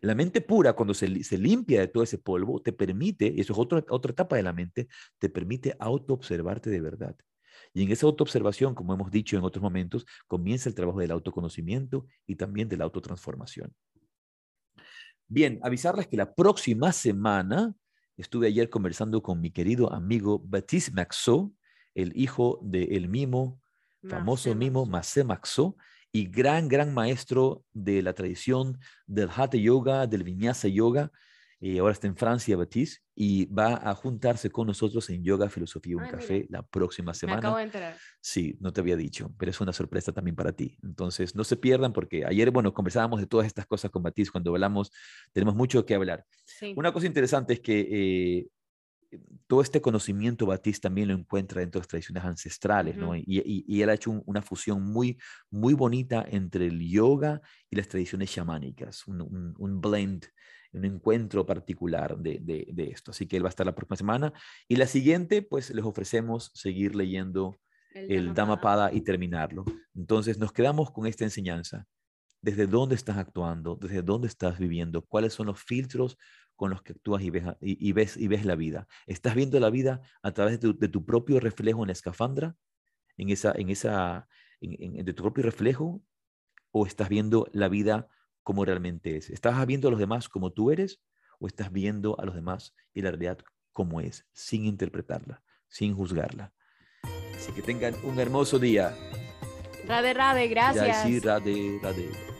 La mente pura, cuando se, limpia de todo ese polvo, te permite, y eso es otra etapa de la mente, te permite auto-observarte de verdad. Y en esa autoobservación, como hemos dicho en otros momentos, comienza el trabajo del autoconocimiento y también de la autotransformación. Bien, avisarles que la próxima semana estuve ayer conversando con mi querido amigo Baptiste Maxot, el hijo del mimo, famoso mimo Macé Maxot, y gran, gran maestro de la tradición del Hatha Yoga, del Vinyasa Yoga. Y ahora está en Francia, Baptiste, y va a juntarse con nosotros en Yoga, Filosofía y un Café la próxima semana. Me acabo de enterar. Sí, no te había dicho, pero es una sorpresa también para ti. Entonces, no se pierdan porque ayer, bueno, conversábamos de todas estas cosas con Baptiste cuando hablamos, tenemos mucho que hablar. Una cosa interesante es que eh, todo este conocimiento Batista también lo encuentra dentro de las tradiciones ancestrales, ¿no? Y, él ha hecho una fusión muy, muy bonita entre el yoga y las tradiciones chamánicas, un, blend, un encuentro particular de, esto. Así que él va a estar la próxima semana. Y la siguiente, pues les ofrecemos seguir leyendo el, el Dhammapada y terminarlo. Entonces nos quedamos con esta enseñanza. ¿Desde dónde estás actuando? ¿Desde dónde estás viviendo? ¿Cuáles son los filtros con los que actúas y ves, y, ves, y ves la vida. ¿Estás viendo la vida a través de tu, propio reflejo en la escafandra? ¿En esa, en esa, de tu propio reflejo? ¿O estás viendo la vida como realmente es? ¿Estás viendo a los demás como tú eres? ¿O estás viendo a los demás y la realidad como es, sin interpretarla, sin juzgarla? Así que tengan un hermoso día. Rade, rade, gracias. sí, rade, rade.